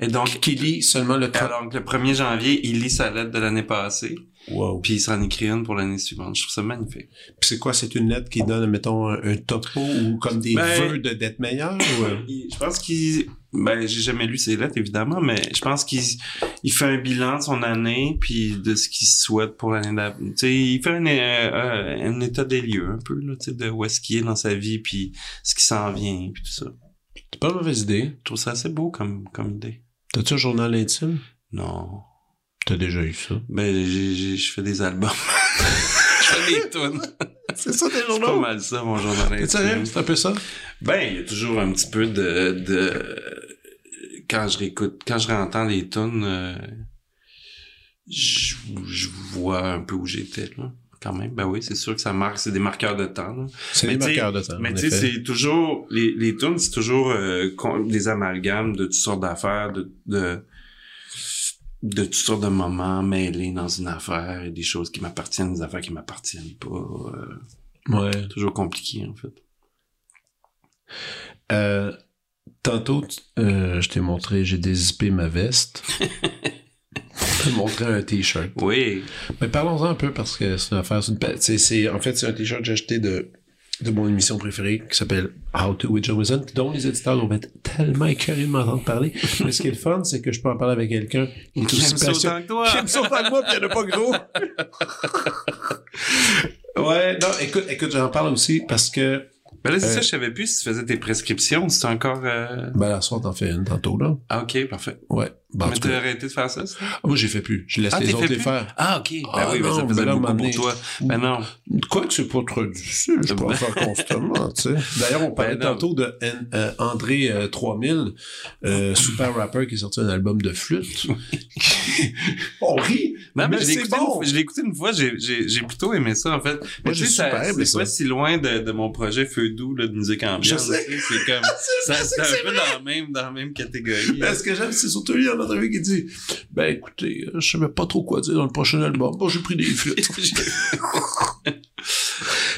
Et donc, Qui lit seulement le 30. alors le 1er janvier, il lit sa lettre de l'année passée, Wow. puis il s'en écrit une pour l'année suivante. Je trouve ça magnifique. Puis c'est quoi? C'est une lettre qui donne, mettons, un, un topo ou comme des Ben- vœux de d'être meilleur? Ou... euh? Il- je pense qu'il, ben, j'ai jamais lu ses lettres évidemment, mais je pense qu'il il fait un bilan de son année puis de ce qu'il souhaite pour l'année d'après. Tu sais, il fait un, euh, un état des lieux un peu là, tu sais, de où est-ce qu'il est dans sa vie puis ce qui s'en vient puis tout ça. C'est pas une mauvaise idée. Je trouve ça assez beau comme comme idée. T'as-tu un journal intime? Non, T'as déjà eu ça? ben je fais des albums, <laughs> je fais des tunes. <laughs> C'est ça, tes C'est pas mal ça mon journal T'es sérieux? intime. C'est un peu ça? Ben, il y a toujours un petit peu de, de quand je réécoute, quand je réentends les tunes, euh, je, je vois un peu où j'étais là. Quand même, ben oui, c'est sûr que ça marque, c'est des marqueurs de temps. C'est des marqueurs de temps. Mais tu sais, c'est toujours les les tunes, c'est toujours euh, des amalgames de toutes sortes d'affaires, de, de de toutes sortes de moments mêlés dans une affaire et des choses qui m'appartiennent, des affaires qui m'appartiennent pas. euh, Ouais. toujours compliqué en fait. Euh, tantôt, euh, je t'ai montré, j'ai dézippé ma veste. <laughs> <laughs> Je t'ai montré un t-shirt. Oui. Mais parlons-en un peu parce que c'est une affaire. c'est c'est, en fait, c'est un t-shirt que j'ai acheté de, de mon émission préférée qui s'appelle How to with Joe Wilson, dont les éditeurs vont être tellement écœurés de m'entendre parler. Mais ce qui est le fun, c'est que je peux en parler avec quelqu'un qui est aussi passionné. que toi. Qui aime autant que moi, puis il y en a pas gros. <laughs> ouais, non, écoute, écoute, j'en parle aussi parce que, Ben là, c'est Euh, ça, je savais plus si tu faisais tes prescriptions, si c'est encore... euh, ben, la soir, t'en fais une tantôt, là. Ah, ok, parfait. Ouais. Ben, en Mais t'as arrêté de faire ça, ça? ah, moi, j'ai fait plus. Je laisse Ah, les autres les faire. Ah, ok. Ben Ah, oui, mais non, ça faisait ben beaucoup pour toi. Ben non. Quoi que c'est pas trop difficile, je peux en Ben- faire constamment, tu sais. D'ailleurs, on parlait Ben tantôt de N- euh, André euh, 3000, euh, super rapper qui a sorti un album de flûte. <laughs> on rit, Non, mais, mais je l'ai c'est écouté, bon. une- je l'ai écouté une fois, j'ai, plutôt aimé ça, en fait. Mais tu sais, c'est pas si loin de, de mon projet Feu doux, là, de musique ambiante. Je sais. C'est comme, <laughs> ça, c'est un peu dans la même, catégorie. Mais ce que j'aime, c'est surtout lui en qui dit Ben écoutez, euh, je savais pas trop quoi dire dans le prochain album. Bon, j'ai pris des flûtes. <laughs>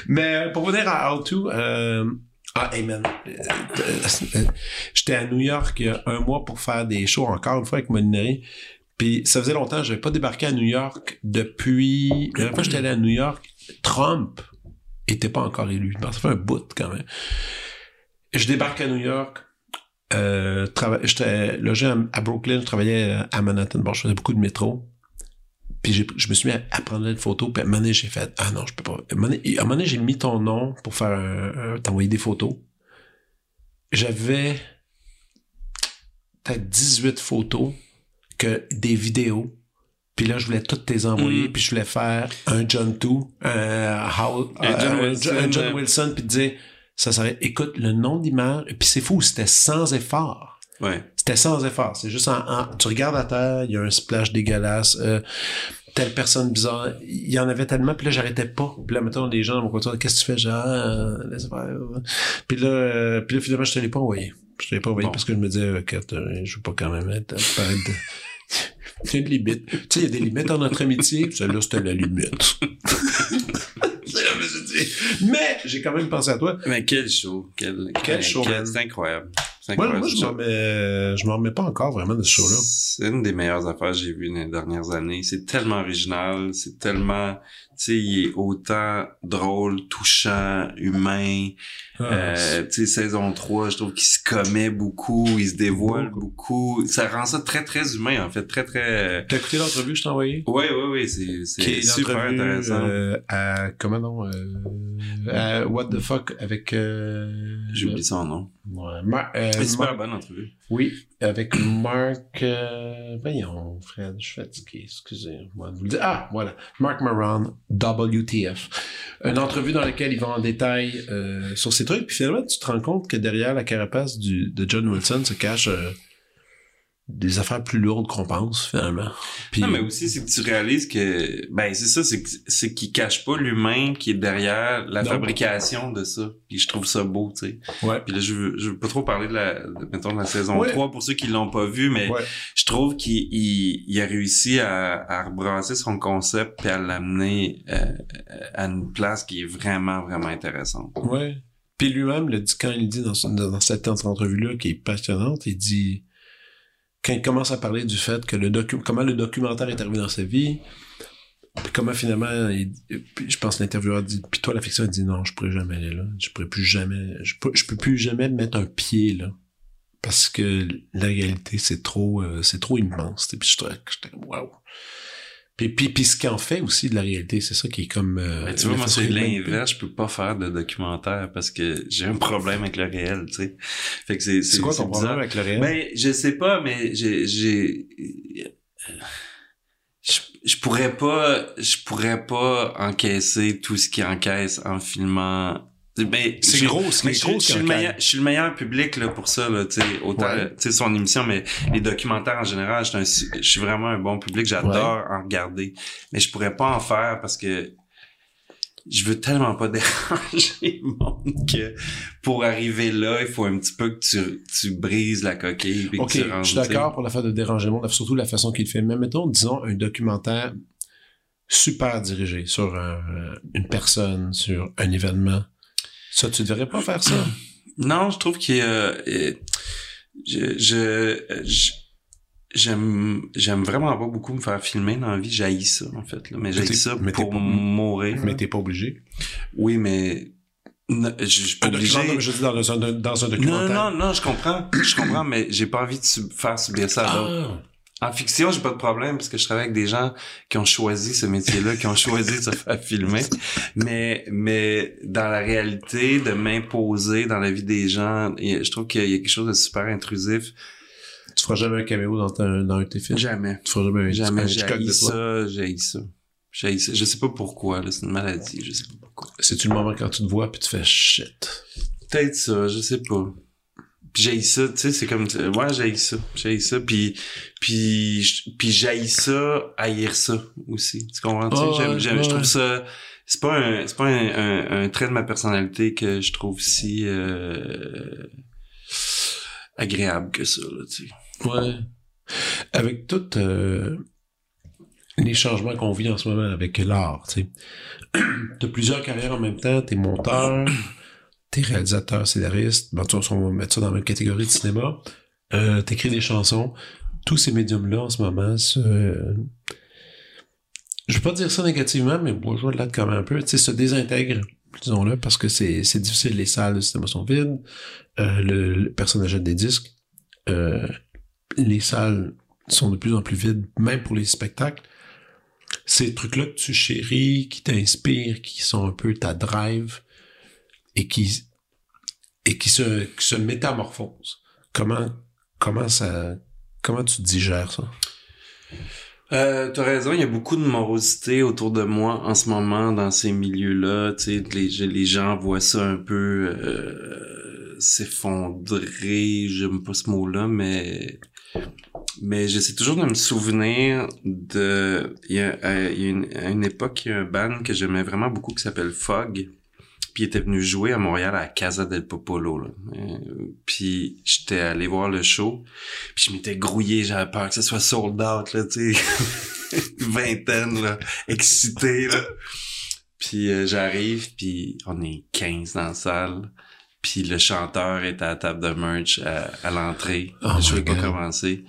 Mais pour venir à How To, euh, ah, hey man, euh, euh, j'étais à New York il y a un mois pour faire des shows encore une fois avec Molinari. Puis ça faisait longtemps, j'avais pas débarqué à New York depuis. La dernière fois que j'étais allé à New York, Trump était pas encore élu. Ça fait un bout quand même. Je débarque à New York. Euh, J'étais logé à, à Brooklyn, je travaillais à Manhattan. Bon, je faisais beaucoup de métro. Puis je me suis mis à, à prendre des photos. Puis à un moment donné, j'ai fait Ah non, je peux pas. À un moment donné, j'ai mis ton nom pour faire t'envoyer des photos. J'avais peut-être 18 photos que des vidéos. Puis là, je voulais toutes les envoyer, Mm. puis je voulais faire un John 2, un, How- Un John euh, Wilson, un John euh. Wilson, puis dire, ça serait, écoute, le nom d'images, puis c'est fou, c'était sans effort. Ouais. C'était sans effort. C'est juste en, en- tu regardes à terre, il y a un splash dégueulasse, euh, telle personne bizarre. Il y en avait tellement, puis là, j'arrêtais pas. Puis là, mettons, les gens dans mon côté, qu'est-ce que tu fais? Genre, ah, laisse faire. Puis là, euh, puis là, finalement, je te l'ai pas envoyé. Je te l'ai pas envoyé Bon. parce que je me disais, euh, Kat, euh, je veux pas quand même être. Il y a une limite. Tu sais, il y a des limites dans notre amitié. Celle-là, c'était la limite. <laughs> C'est là que je me suis dit. Mais j'ai quand même pensé à toi. Mais quel show. Quel, Quel show. C'est incroyable. Moi, je m'en remets, je m'en remets pas encore vraiment de ce show-là. C'est une des meilleures affaires que j'ai vues dans les dernières années. C'est tellement original, c'est tellement, sais, il est autant drôle, touchant, humain. Ah, Euh, tu sais, saison 3, je trouve qu'il se commet beaucoup, il se dévoile Beaucoup. beaucoup. Ça rend ça très, très humain, en fait. Très, très... T'as écouté l'entrevue que je t'ai envoyée? Oui, oui, oui, c'est, super intéressant. euh, à, comment non, euh, à What the fuck avec, euh, J'oublie son nom. ouais, Mar- C'est super bonne entrevue. oui, avec Mark, euh, voyons, Fred, je suis fatigué, excusez, moi de vous le dire. Ah, voilà, Mark Moran, WTF. Une entrevue dans laquelle il va en détail, euh, sur ces trucs, puis finalement, tu te rends compte que derrière la carapace du, de John Wilson se cache, euh, des affaires plus lourdes qu'on pense, finalement. Puis, Non, mais aussi, c'est que tu réalises que, ben, c'est ça, c'est c'est qu'il cache pas l'humain qui est derrière la Non. fabrication de ça. Puis je trouve ça beau, tu sais. ouais. Puis là, je veux, je veux pas trop parler de la, de, mettons, de la saison Ouais. 3 pour ceux qui l'ont pas vu, mais Ouais. je trouve qu'il il, il a réussi à, à rebrasser son concept puis à l'amener euh, à une place qui est vraiment, vraiment intéressante. Ouais. Puis lui-même le dit quand il dit dans, son- dans cette entrevue-là qui est passionnante, il dit quand il commence à parler du fait que le comment le documentaire est arrivé dans sa vie, puis comment finalement je pense l'intervieweur dit puis toi la fiction il dit non je pourrais jamais aller là. Je pourrais plus jamais je peux, je peux plus jamais mettre un pied là. Parce que la réalité c'est trop euh, c'est trop immense. Puis je j'étais wow puis, puis, puis ce qu'en fait aussi de la réalité, c'est ça qui est comme... euh, Mais tu vois, moi, c'est l'inverse. Je peux pas faire de documentaire parce que j'ai un problème avec le réel, tu sais. Fait que c'est, C'est quoi ton problème avec le réel? Ben, je sais pas, mais j'ai, j'ai, je, je pourrais pas, je pourrais pas encaisser tout ce qui encaisse en filmant. Ben, C'est j'ai- gros, c'est gros je suis le meilleur, je suis le meilleur public là pour ça là, tu sais, autant Ouais. son émission mais les documentaires en général, je suis, vraiment un bon public, j'adore en regarder, mais je pourrais pas en faire parce que je veux tellement pas <laughs> déranger le monde que pour arriver là, il faut un petit peu que tu, tu brises la coquille puis Ok, que tu rentres, je suis d'accord pour la fait de déranger le monde, surtout la façon qu'il fait. Mais mettons, disons, un documentaire super dirigé sur un- une personne, sur un événement. Ça, tu devrais pas faire ça. <clears throat> Non, je trouve qu'il euh, je, je, je- j'aime, j'aime vraiment pas beaucoup me faire filmer dans la vie. J'haïs ça, en fait, là. Mais t'es- j'haïs ça mais pour pas- mourir. Mais t'es pas obligé. Oui, mais, non, je, je suis pas obligé. mais je dis dans un, dans un Non, documentaire. non, non, je comprends. Je comprends, mais j'ai pas envie de sub- faire subir ça. Ah, En fiction, j'ai pas de problème parce que je travaille avec des gens qui ont choisi ce métier-là, qui ont choisi de se <laughs> faire filmer. Mais, mais dans la réalité, de m'imposer dans la vie des gens, je trouve qu'il y a quelque chose de super intrusif. tu feras jamais un caméo dans, ta- dans un de tes films? Jamais. Tu feras jamais un, Jamais. un J'ai ça, j'ai ça. J'ai ça. Je sais pas pourquoi, là. C'est une maladie. Je sais pas pourquoi. C'est-tu le moment quand tu te vois puis tu fais shit? Peut-être ça, je sais pas. Puis j'ai ça, tu sais, c'est comme ouais, j'ai ça, j'ai ça puis puis puis j'ai ça, haïr ça aussi. Tu comprends tu sais, Ah, j'aime ouais, j'aime- je trouve ça c'est pas un c'est pas un, un, un trait de ma personnalité que je trouve si euh, agréable que ça là, tu sais. Ouais. Avec tous euh, les changements qu'on vit en ce moment avec l'art, tu sais. <clears throat> T'as plusieurs carrières en même temps, t'es monteur, réalisateur, scénariste, bon, tu on va mettre ça dans la même catégorie de cinéma, euh, t'écris des chansons. Tous ces médiums-là, en ce moment, se, je veux pas dire ça négativement, mais moi, je vois quand même un peu, tu sais, se désintègre, disons-le, parce que c'est, difficile, les salles, le cinéma sont vides, euh, le, personne achète des disques, euh, les salles sont de plus en plus vides, même pour les spectacles. Ces trucs-là que tu chéris, qui t'inspirent, qui sont un peu ta drive, et qui, et qui se, qui se métamorphosent. Comment, comment ça, comment tu digères ça? Euh, t'as raison, il y a beaucoup de morosité autour de moi en ce moment dans ces milieux-là. Tu sais, les, les gens voient ça un peu euh, s'effondrer. J'aime pas ce mot-là, mais mais j'essaie toujours de me souvenir de. Il y a, euh, il y a une, une époque, il y a un band que j'aimais vraiment beaucoup qui s'appelle Fog puis il était venu jouer à Montréal à Casa del Popolo. Là. Euh, puis j'étais allé voir le show, puis je m'étais grouillé, j'avais peur que ce soit sold out, là, tu sais, <laughs> vingtaine, là, excité, là. Puis euh, j'arrive, puis on est 15 dans la salle, puis le chanteur est à la table de merch à, à l'entrée, Oh le show my est pas God. commencé.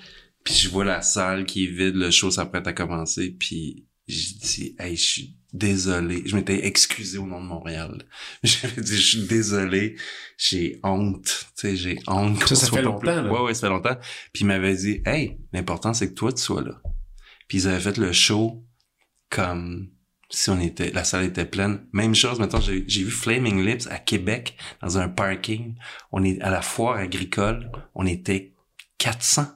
Puis je vois la salle qui est vide, le show s'apprête à commencer, puis j'ai dit « Hey, je suis désolé. » Je m'étais excusé au nom de Montréal. <laughs> J'avais dit « Je suis désolé. J'ai honte. » Tu sais, j'ai honte. qu'on Ça, ça fait longtemps, là. Ouais, ouais, ça fait longtemps. Puis il m'avait dit « Hey, l'important, c'est que toi, tu sois là. » Puis ils avaient fait le show comme si on était, la salle était pleine. Même chose, maintenant, j'ai vu Flaming Lips à Québec, dans un parking. On est à la foire agricole. On était 400.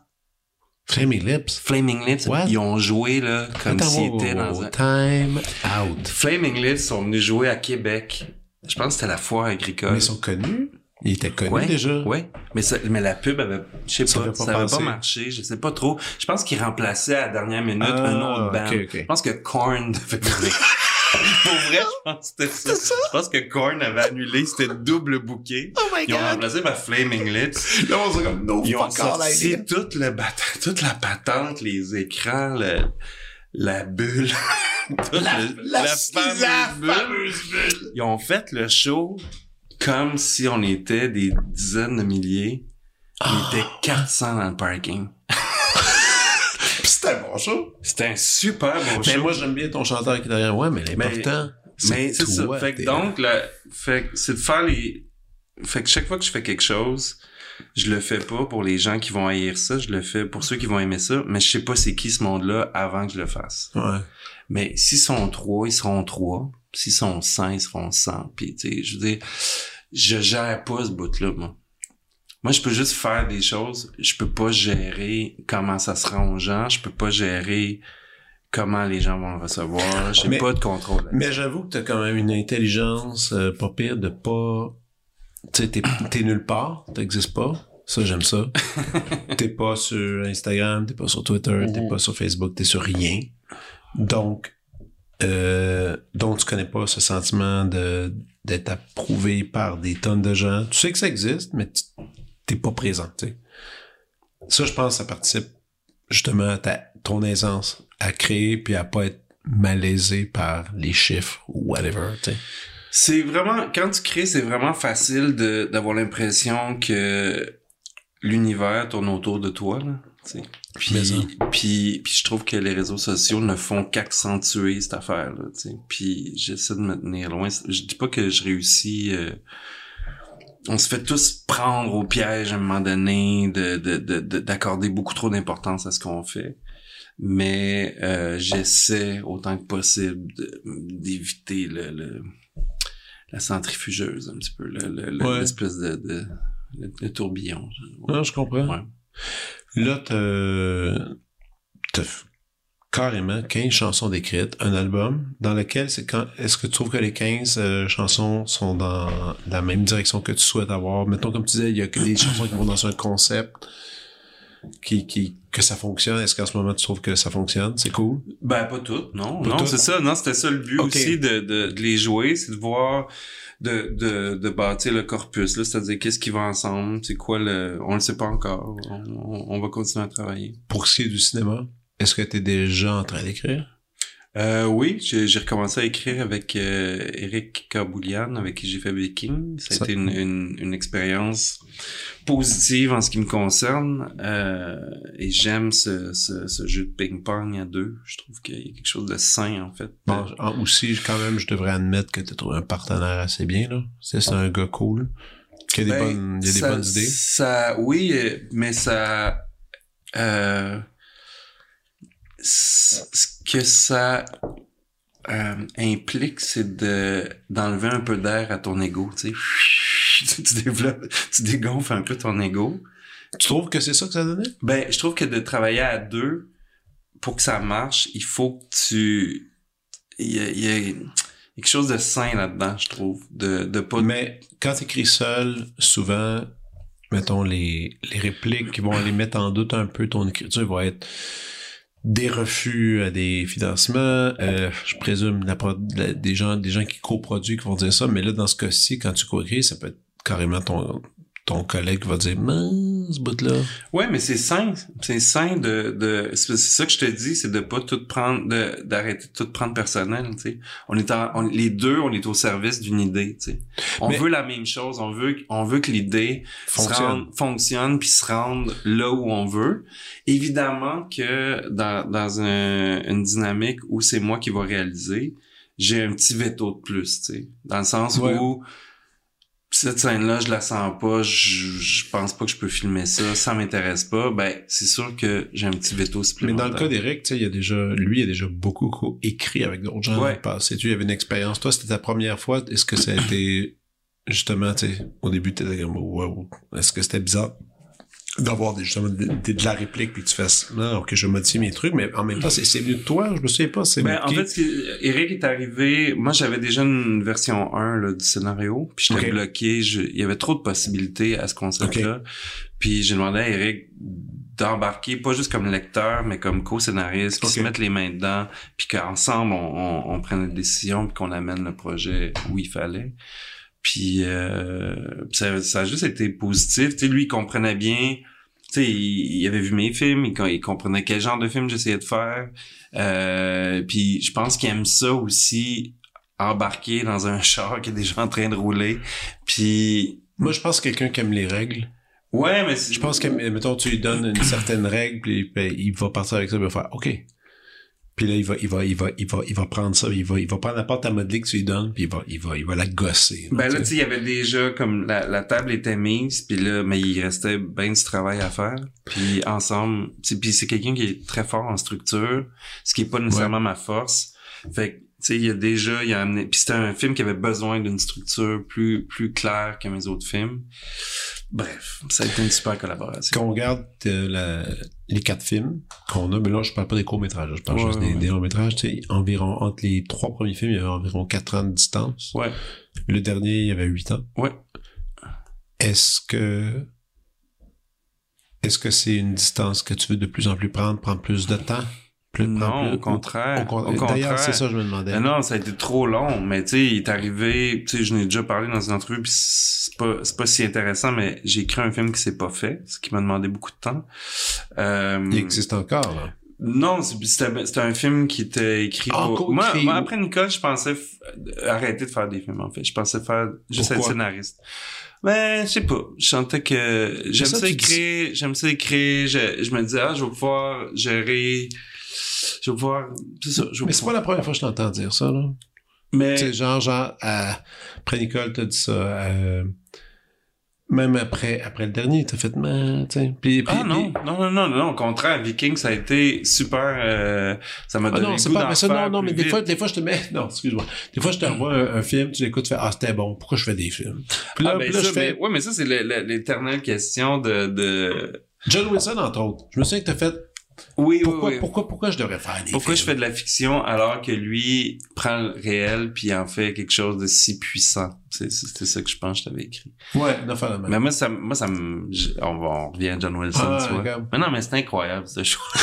Flaming Lips. Flaming Lips, What? ils ont joué, là, comme s'ils étaient dans un... Time out. Flaming Lips sont venus jouer à Québec. Je pense que c'était la foire agricole. Mais ils sont connus. Ils étaient connus Ouais, déjà. Ouais, mais ça, mais la pub avait, je sais pas, ça avait passé. pas marché, je sais pas trop. Je pense qu'ils remplaçaient à la dernière minute Ah, un autre band. ok, ok. Je pense que Korn devait. Pour vrai, je pense que c'était ça. Je pense que Korn avait annulé, c'était double bouquet. Oh my Ils ont remplacé par Flaming Lips. Là, on se comme, no Ils ont sorti toute, le toute la patente, les écrans, le- la bulle. <laughs> La, fameuse la bulle. fameuse bulle. Ils ont fait le show comme si on était des dizaines de milliers. On Ah. était 400 dans le parking. C'était un bon show. C'était un super beau Mais show. moi, j'aime bien ton chanteur qui est derrière. Ouais, mais l'important, Mais c'est ça. toi, Fait que donc, la, fait c'est de faire les, fait que chaque fois que je fais quelque chose, je le fais pas pour les gens qui vont haïr ça, je le fais pour ceux qui vont aimer ça, mais je sais pas c'est qui ce monde-là avant que je le fasse. Ouais. Mais s'ils sont trois, ils seront trois. S'ils sont cent, ils seront cent. Puis, tu sais, je veux dire, je gère pas ce bout-là, moi. Moi, je peux juste faire des choses. Je peux pas gérer comment ça se rend aux gens. Je peux pas gérer comment les gens vont le recevoir. J'ai Mais- pas de contrôle. Mais j'avoue que t'as quand même une intelligence euh, pas pire de pas... Tu sais, t'es, t'es nulle part, t'existes pas. Ça, j'aime ça. <laughs> t'es pas sur Instagram, t'es pas sur Twitter, t'es Mhm. pas sur Facebook, t'es sur rien. Donc, euh, donc tu connais pas ce sentiment de d'être approuvé par des tonnes de gens. Tu sais que ça existe, mais tu- t'es pas présent. Ça, je pense, ça participe justement à ta, ton aisance à créer puis à pas être malaisé par les chiffres ou whatever. C'est vraiment, quand tu crées, c'est vraiment facile de, d'avoir l'impression que l'univers tourne autour de toi, là. Puis, puis, puis je trouve que les réseaux sociaux ne font qu'accentuer cette affaire-là, sais. Puis j'essaie de me tenir loin. Je dis pas que je réussis, euh, on se fait tous prendre au piège à un moment donné de, de, de, de- d'accorder beaucoup trop d'importance à ce qu'on fait. Mais euh, j'essaie autant que possible de- d'éviter le, le la centrifugeuse un petit peu, le, le- le- Ouais. l'espèce de, de le, tourbillon. Non, je comprends. Ouais. Là, t'as, t'as carrément 15 chansons décrites, un album dans lequel c'est quand, est-ce que tu trouves que les 15 euh, chansons sont dans la même direction que tu souhaites avoir? Mettons, comme tu disais, il y a que des chansons qui vont dans un concept qui, qui, que ça fonctionne. Est-ce qu'en ce moment tu trouves que ça fonctionne? C'est cool? Ben pas toutes, non, Pas non, c'est ça, non, c'était ça le but aussi de, de, de les jouer, c'est de voir de, de, de bâtir le corpus, là, c'est-à-dire qu'est-ce qui va ensemble, c'est quoi le, on le sait pas encore, on, on- on va continuer à travailler. Pour ce qui est du cinéma, est-ce que tu es déjà en train d'écrire? Euh, oui, j'ai recommencé à écrire avec euh, Eric Kaboulian, avec qui j'ai fait Viking. Ça a Ça- été une, une, une expérience positive en ce qui me concerne. Euh, et j'aime ce, ce, ce jeu de ping-pong à deux. Je trouve qu'il y a quelque chose de sain, en fait. Bon, en- aussi, quand même, je devrais admettre que tu as trouvé un partenaire assez bien, là. C'est un gars cool. Qui a des Ben, bonnes, il y a des ça- bonnes idées. Ça, oui, mais ça, euh, ce que ça euh, implique, c'est de d'enlever un peu d'air à ton ego, tu sais. <laughs> Tu, développes, tu dégonfles un peu ton ego. Tu trouves que c'est ça que ça donnait? Ben, je trouve que de travailler à deux, pour que ça marche, il faut que tu, il y a, il y a quelque chose de sain là-dedans, je trouve, de de pas Mais quand tu écris seul, souvent, mettons, les, les répliques qui vont aller mettre en doute un peu ton écriture vont être des refus à des financements, euh, je présume des gens des gens qui coproduisent qui vont dire ça, mais là, dans ce cas-ci, quand tu coécris, ça peut être carrément ton, ton collègue va dire Mais, ce bout-là. Ouais, mais c'est sain. C'est sain de, de, c'est ça que je te dis, c'est de pas tout prendre, de, d'arrêter de tout prendre personnel, tu sais. On est en, on- les deux, on est au service d'une idée, tu sais. On Mais- veut la même chose. On veut, on veut que l'idée Fonctionne. fonctionne puis se rende là où on veut. Évidemment que dans, dans un- une dynamique où c'est moi qui va réaliser, j'ai un petit veto de plus, tu sais. Dans le sens Ouais. où, cette scène-là, je la sens pas, je, je pense pas que je peux filmer ça, ça m'intéresse pas, ben, c'est sûr que j'ai un petit veto Mais supplémentaire. dans le cas d'Éric, tu sais, il y a déjà, lui, il a déjà beaucoup co- écrit avec d'autres gens Ouais. dans le passé. Tu il y avait une expérience. Toi, c'était ta première fois. Est-ce que ça a été, justement, tu sais, au début, t'étais comme, wow. Est-ce que c'était bizarre? D'avoir des- justement de, de- de la réplique puis que tu fasses, non, ok, je modifie mes trucs, mais en même temps, c'est, c'est venu de toi, je me souviens pas, c'est Ben, en fait, Eric est arrivé, moi j'avais déjà une version 1 là, du scénario, puis j'étais Ok. bloqué, je- il y avait trop de possibilités à ce concept-là. Puis j'ai demandé à Eric d'embarquer, pas juste comme lecteur, mais comme co-scénariste, qui Ok. se mette les mains dedans, puis qu'ensemble on, on, on prenne une décision, puis qu'on amène le projet où il fallait. Puis euh, ça, ça a juste été positif. Tu sais, lui, il comprenait bien. Tu sais, il, il avait vu mes films, il, il comprenait quel genre de film j'essayais de faire. Euh, puis je pense qu'il aime ça aussi, embarquer dans un <laughs> char qui est déjà en train de rouler. Puis Moi, je pense que quelqu'un qui aime les règles. ouais, mais Je pense que, mettons, tu lui donnes une certaine règle, puis puis il va partir avec ça, il va faire, OK. Puis là, il va, il va, il va, il va, il va prendre ça, il va, il va prendre la porte à modeler que tu lui donnes, puis il va, il va, il va la gosser. Ben là, tu sais, il y avait déjà comme la, la table était mise, puis là, mais il restait bien du travail à faire. Puis ensemble, tu sais, puis c'est quelqu'un qui est très fort en structure, ce qui est pas nécessairement ma force. Fait que, tu sais, il y a déjà, il a amené, puis c'était un film qui avait besoin d'une structure plus plus claire que mes autres films. Bref, ça a été une super collaboration. Quand on regarde euh, la- les quatre films qu'on a, mais là, je parle pas des courts-métrages, je parle Ouais, juste des, ouais. des longs-métrages, tu sais, environ, entre les trois premiers films, il y avait environ quatre ans de distance. Ouais, Le dernier, il y avait huit ans. ouais. Est-ce que, est-ce que c'est une distance que tu veux de plus en plus prendre, prendre plus de temps? Plus, Non, plus- au contraire. au contraire. c'est ça je me demandais. Non, ça a été trop long, mais tu sais, il est arrivé, tu sais, je n'ai déjà parlé dans une entrevue, puis c'est pas, c'est pas si intéressant, mais j'ai écrit un film qui s'est pas fait, ce qui m'a demandé beaucoup de temps. Euh, Il existe encore, là. non, c'était c'était un film qui était écrit Ah, pour... Moi, moi, après Nicole, je pensais f- arrêter de faire des films, en fait. Je pensais faire juste être scénariste. Ben, je sais pas. Je sentais que j'aime ça, ça, tu dis- écrire, j'aime ça écrire. Je, je me disais, ah, je vais pouvoir gérer... Je vais pouvoir... C'est ça, je vais Mais c'est pas la première fois que je t'entends dire ça, là. Mais... Tu sais, genre, genre, après Nicole, t'as dit ça. même après, après le dernier, t'as fait, sais. Puis, puis- Ah non, puis- non, non, non, non, au contraire, Viking, ça a été super, euh, ça m'a Ah donné non, le c'est pas, mais ça, non, non, mais des vite. fois, des fois, je te mets, <laughs> non, excuse-moi. Des fois, je te <laughs> revois un, un film, tu l'écoutes, tu fais, ah, c'était bon, pourquoi je fais des films? Puis là, Ah, ben puis là, ça, je fais, mais- ouais, mais ça, c'est le- le- l'éternelle question de, de... John Wilson, entre autres. Je me souviens que t'as fait, Oui, pourquoi, oui, oui. pourquoi, pourquoi je devrais faire des Pourquoi je fais de la fiction alors que lui prend le réel puis en fait quelque chose de si puissant? C'est, c'était ça que je pense que je t'avais écrit. Ouais, même. Mais moi, ça, moi, ça me, on, va, on revient à John Wilson, Ah, tu vois. Mais non, mais c'est incroyable, ce show. <laughs>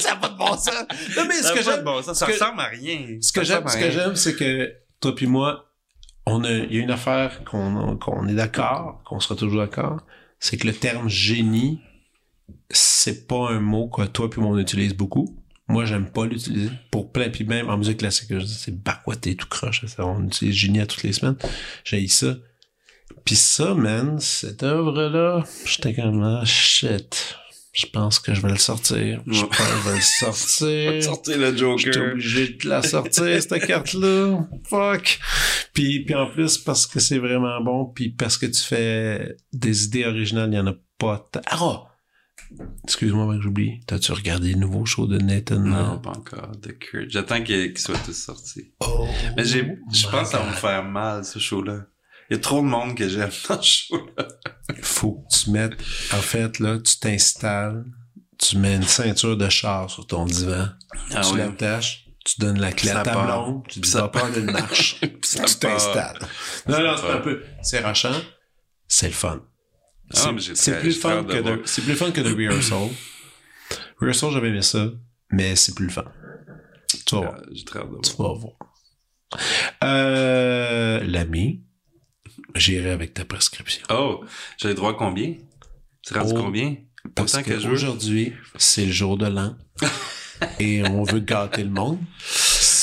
ça n'a pas de bon sens. Non, mais ce que j'aime, bon ça que- ressemble à rien. ce que ce j'aime, c'est que toi puis moi, on a, il y a une affaire qu'on, qu'on est d'accord, qu'on sera toujours d'accord, c'est que le terme génie, c'est pas un mot que toi puis moi on utilise beaucoup. Moi, j'aime pas l'utiliser. Pour plein, puis même en musique classique, je dis, c'est backwaté tout croche. On utilise Génie toutes les semaines. J'ai ça. Puis ça, man, cette œuvre-là, j'étais comme, ah, shit. Je pense que je vais le sortir. Je pense que je vais le sortir. <laughs> Sortez le J'étais Joker. obligé de la sortir, cette carte-là. Fuck. Puis, puis en plus, parce que c'est vraiment bon, puis parce que tu fais des idées originales, il y en a pas. Ah! Excuse-moi, j'oublie. T'as-tu regardé le nouveau show de Nathan? Non, pas encore. The Cure. J'attends qu'ils soient tous sortis. Oh. Mais j'ai, je pense que ça va me God. faire mal, ce show-là. Il y a trop de monde que j'aime dans ce show-là. Faut que tu mettes, en fait, là, tu t'installes, tu mets une ceinture de char sur ton divan, Ah tu oui. l'attaches, tu donnes la clé à ta part. blonde, tu dis Ça pas peur d'une marche, <laughs> tu part. t'installes. Non, non, c'est part. un peu, c'est rachant, c'est le fun. Ah, C'est- plus fun que voir. de, c'est plus fun que de Rehearsal. Rehearsal, j'avais aimé ça, mais c'est plus le fun. Tu vas voir. Ah, J'ai très hâte de Tu voir. vas voir. Euh, l'ami, j'irai avec ta prescription. Oh, j'ai le droit à combien? Tu rendu Oh, combien? Parce Autant que je veux. qu'aujourd'hui, c'est le jour de l'an. <laughs> et on veut gâter le monde.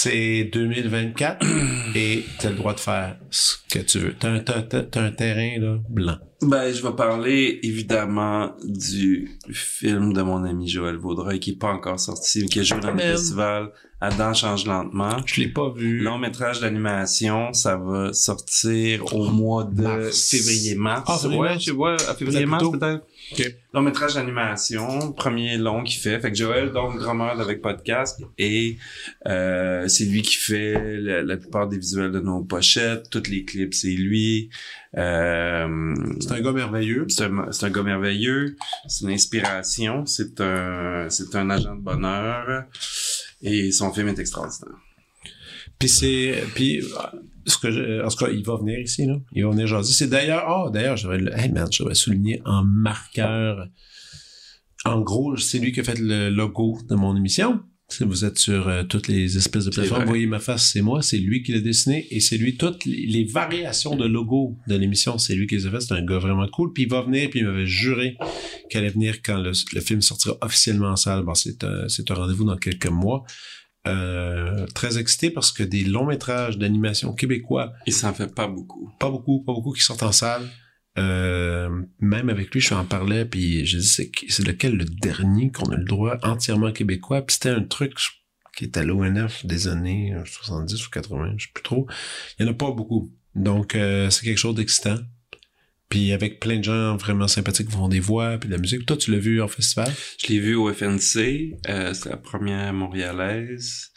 C'est 2024 <clears throat> et t'as le droit de faire ce que tu veux. T'as un, t'as- t'as- t'as un terrain là, blanc. Ben, je vais parler évidemment du film de mon ami Joël Vaudreuil qui est pas encore sorti, qui a joué dans le Man. festival Adam change lentement. Je l'ai pas vu. Long métrage d'animation, ça va sortir au mois de Mars. février-mars. Ah, février, ouais, je vois, à février-mars peut-être. Ok. Long métrage d'animation, premier long qu'il fait. Fait que Joël, donc drummer avec podcast, et euh, c'est lui qui fait la, la plupart des visuels de nos pochettes, tous les clips, c'est lui. Euh, C'est un gars merveilleux. c'est un, c'est un gars merveilleux, c'est une inspiration, c'est un, c'est un agent de bonheur, et son film est extraordinaire. Puis c'est puis en tout cas, il va venir ici là. Il va venir jaser. C'est d'ailleurs oh d'ailleurs, j'avais hey man, j'avais souligné en marqueur en gros, c'est lui qui a fait le logo de mon émission. Si vous êtes sur euh, toutes les espèces de plateformes, vous voyez ma face, c'est moi, c'est lui qui l'a dessiné et c'est lui toutes les, les variations de logo de l'émission, c'est lui qui les a fait, c'est un gars vraiment cool. Puis il va venir, puis il m'avait juré qu'elle allait venir quand le, le film sortira officiellement en salle. Bon, c'est un, rendez-vous dans quelques mois. Euh, très excité parce que des longs métrages d'animation québécois, Il s'en fait pas beaucoup. pas beaucoup, pas beaucoup qui sortent en salle. Euh, même avec lui, je en parlais, puis j'ai dit c'est lequel le dernier qu'on a le droit entièrement québécois? Puis c'était un truc qui est à l'ONF des années euh, 70 ou 80, je sais plus trop. Il y en a pas beaucoup. Donc euh, c'est quelque chose d'excitant. Puis avec plein de gens vraiment sympathiques qui font des voix, puis de la musique. Toi, tu l'as vu en festival? Je l'ai vu au FNC, euh, c'est la première montréalaise.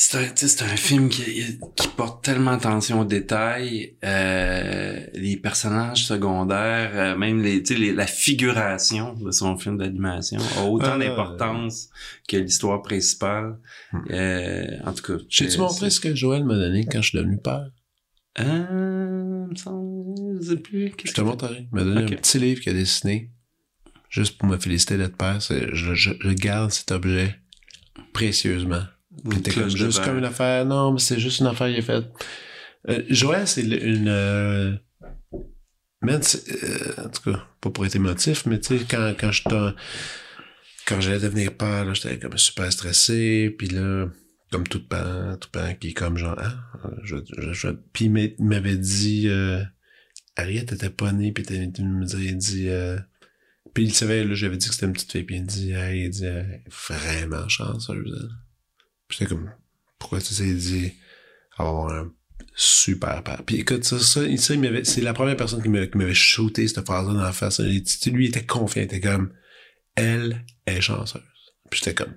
C'est un, tu sais, c'est un film qui, qui porte tellement attention aux détails, euh, les personnages secondaires, euh, même les, tu sais, les- la figuration de son film d'animation a autant Ah, d'importance que l'histoire principale. Hmm. Euh, en tout cas, J'ai-tu euh, montré ce que Joël m'a donné quand je suis devenu père? Euh, je sais plus. Je te montrerai. Il m'a donné un petit livre qu'il a dessiné, juste pour me féliciter d'être père. Je, je garde cet objet précieusement. T'es comme, juste comme une affaire. Non, mais c'est juste une affaire qu'il a faite. Euh, Joël, c'est une... Euh... Man, euh, en tout cas, pas pour être émotif, mais tu sais, quand, quand je Quand j'allais devenir père, j'étais comme super stressé, puis là, comme tout parent, tout parent qui est comme genre, ah, je, je, je... Puis il m'a- il m'avait dit, euh, Harriet était pas née, puis il me dit, il dit, euh... puis il savait, là, j'avais dit que c'était une petite fille, puis il dit, hey, il dit, est vraiment chanceuse, elle. J'étais comme, pourquoi tu il dit, avoir un super père? Puis écoute, ça, ça, ça, c'est la première personne qui m'avait, shooté cette phrase-là dans la face. Lui, il était confiant, il était comme, elle est chanceuse. Puis j'étais comme,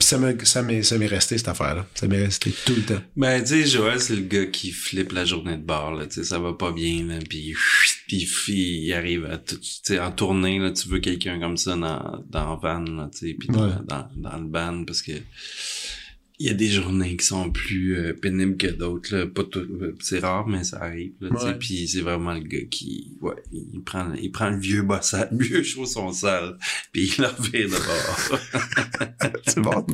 ça m'est, ça m'est, ça m'est resté cette affaire-là. Ça m'est resté tout le temps. Ben, tu sais, Joël, c'est le gars qui flippe la journée de bar, là, tu sais, ça va pas bien, là, pis, pis il arrive à tout, tu sais, en tournée, là, tu veux quelqu'un comme ça dans, dans van, là, tu sais, pis dans, Ouais. dans, dans le band, parce que il y a des journées qui sont plus euh, pénibles que d'autres là. pas tout euh, c'est rare mais ça arrive là, tu sais. Ouais. puis c'est vraiment le gars qui ouais il prend il prend le vieux bossal le vieux chaud son sale puis il le revient de bord <laughs> C'est bon.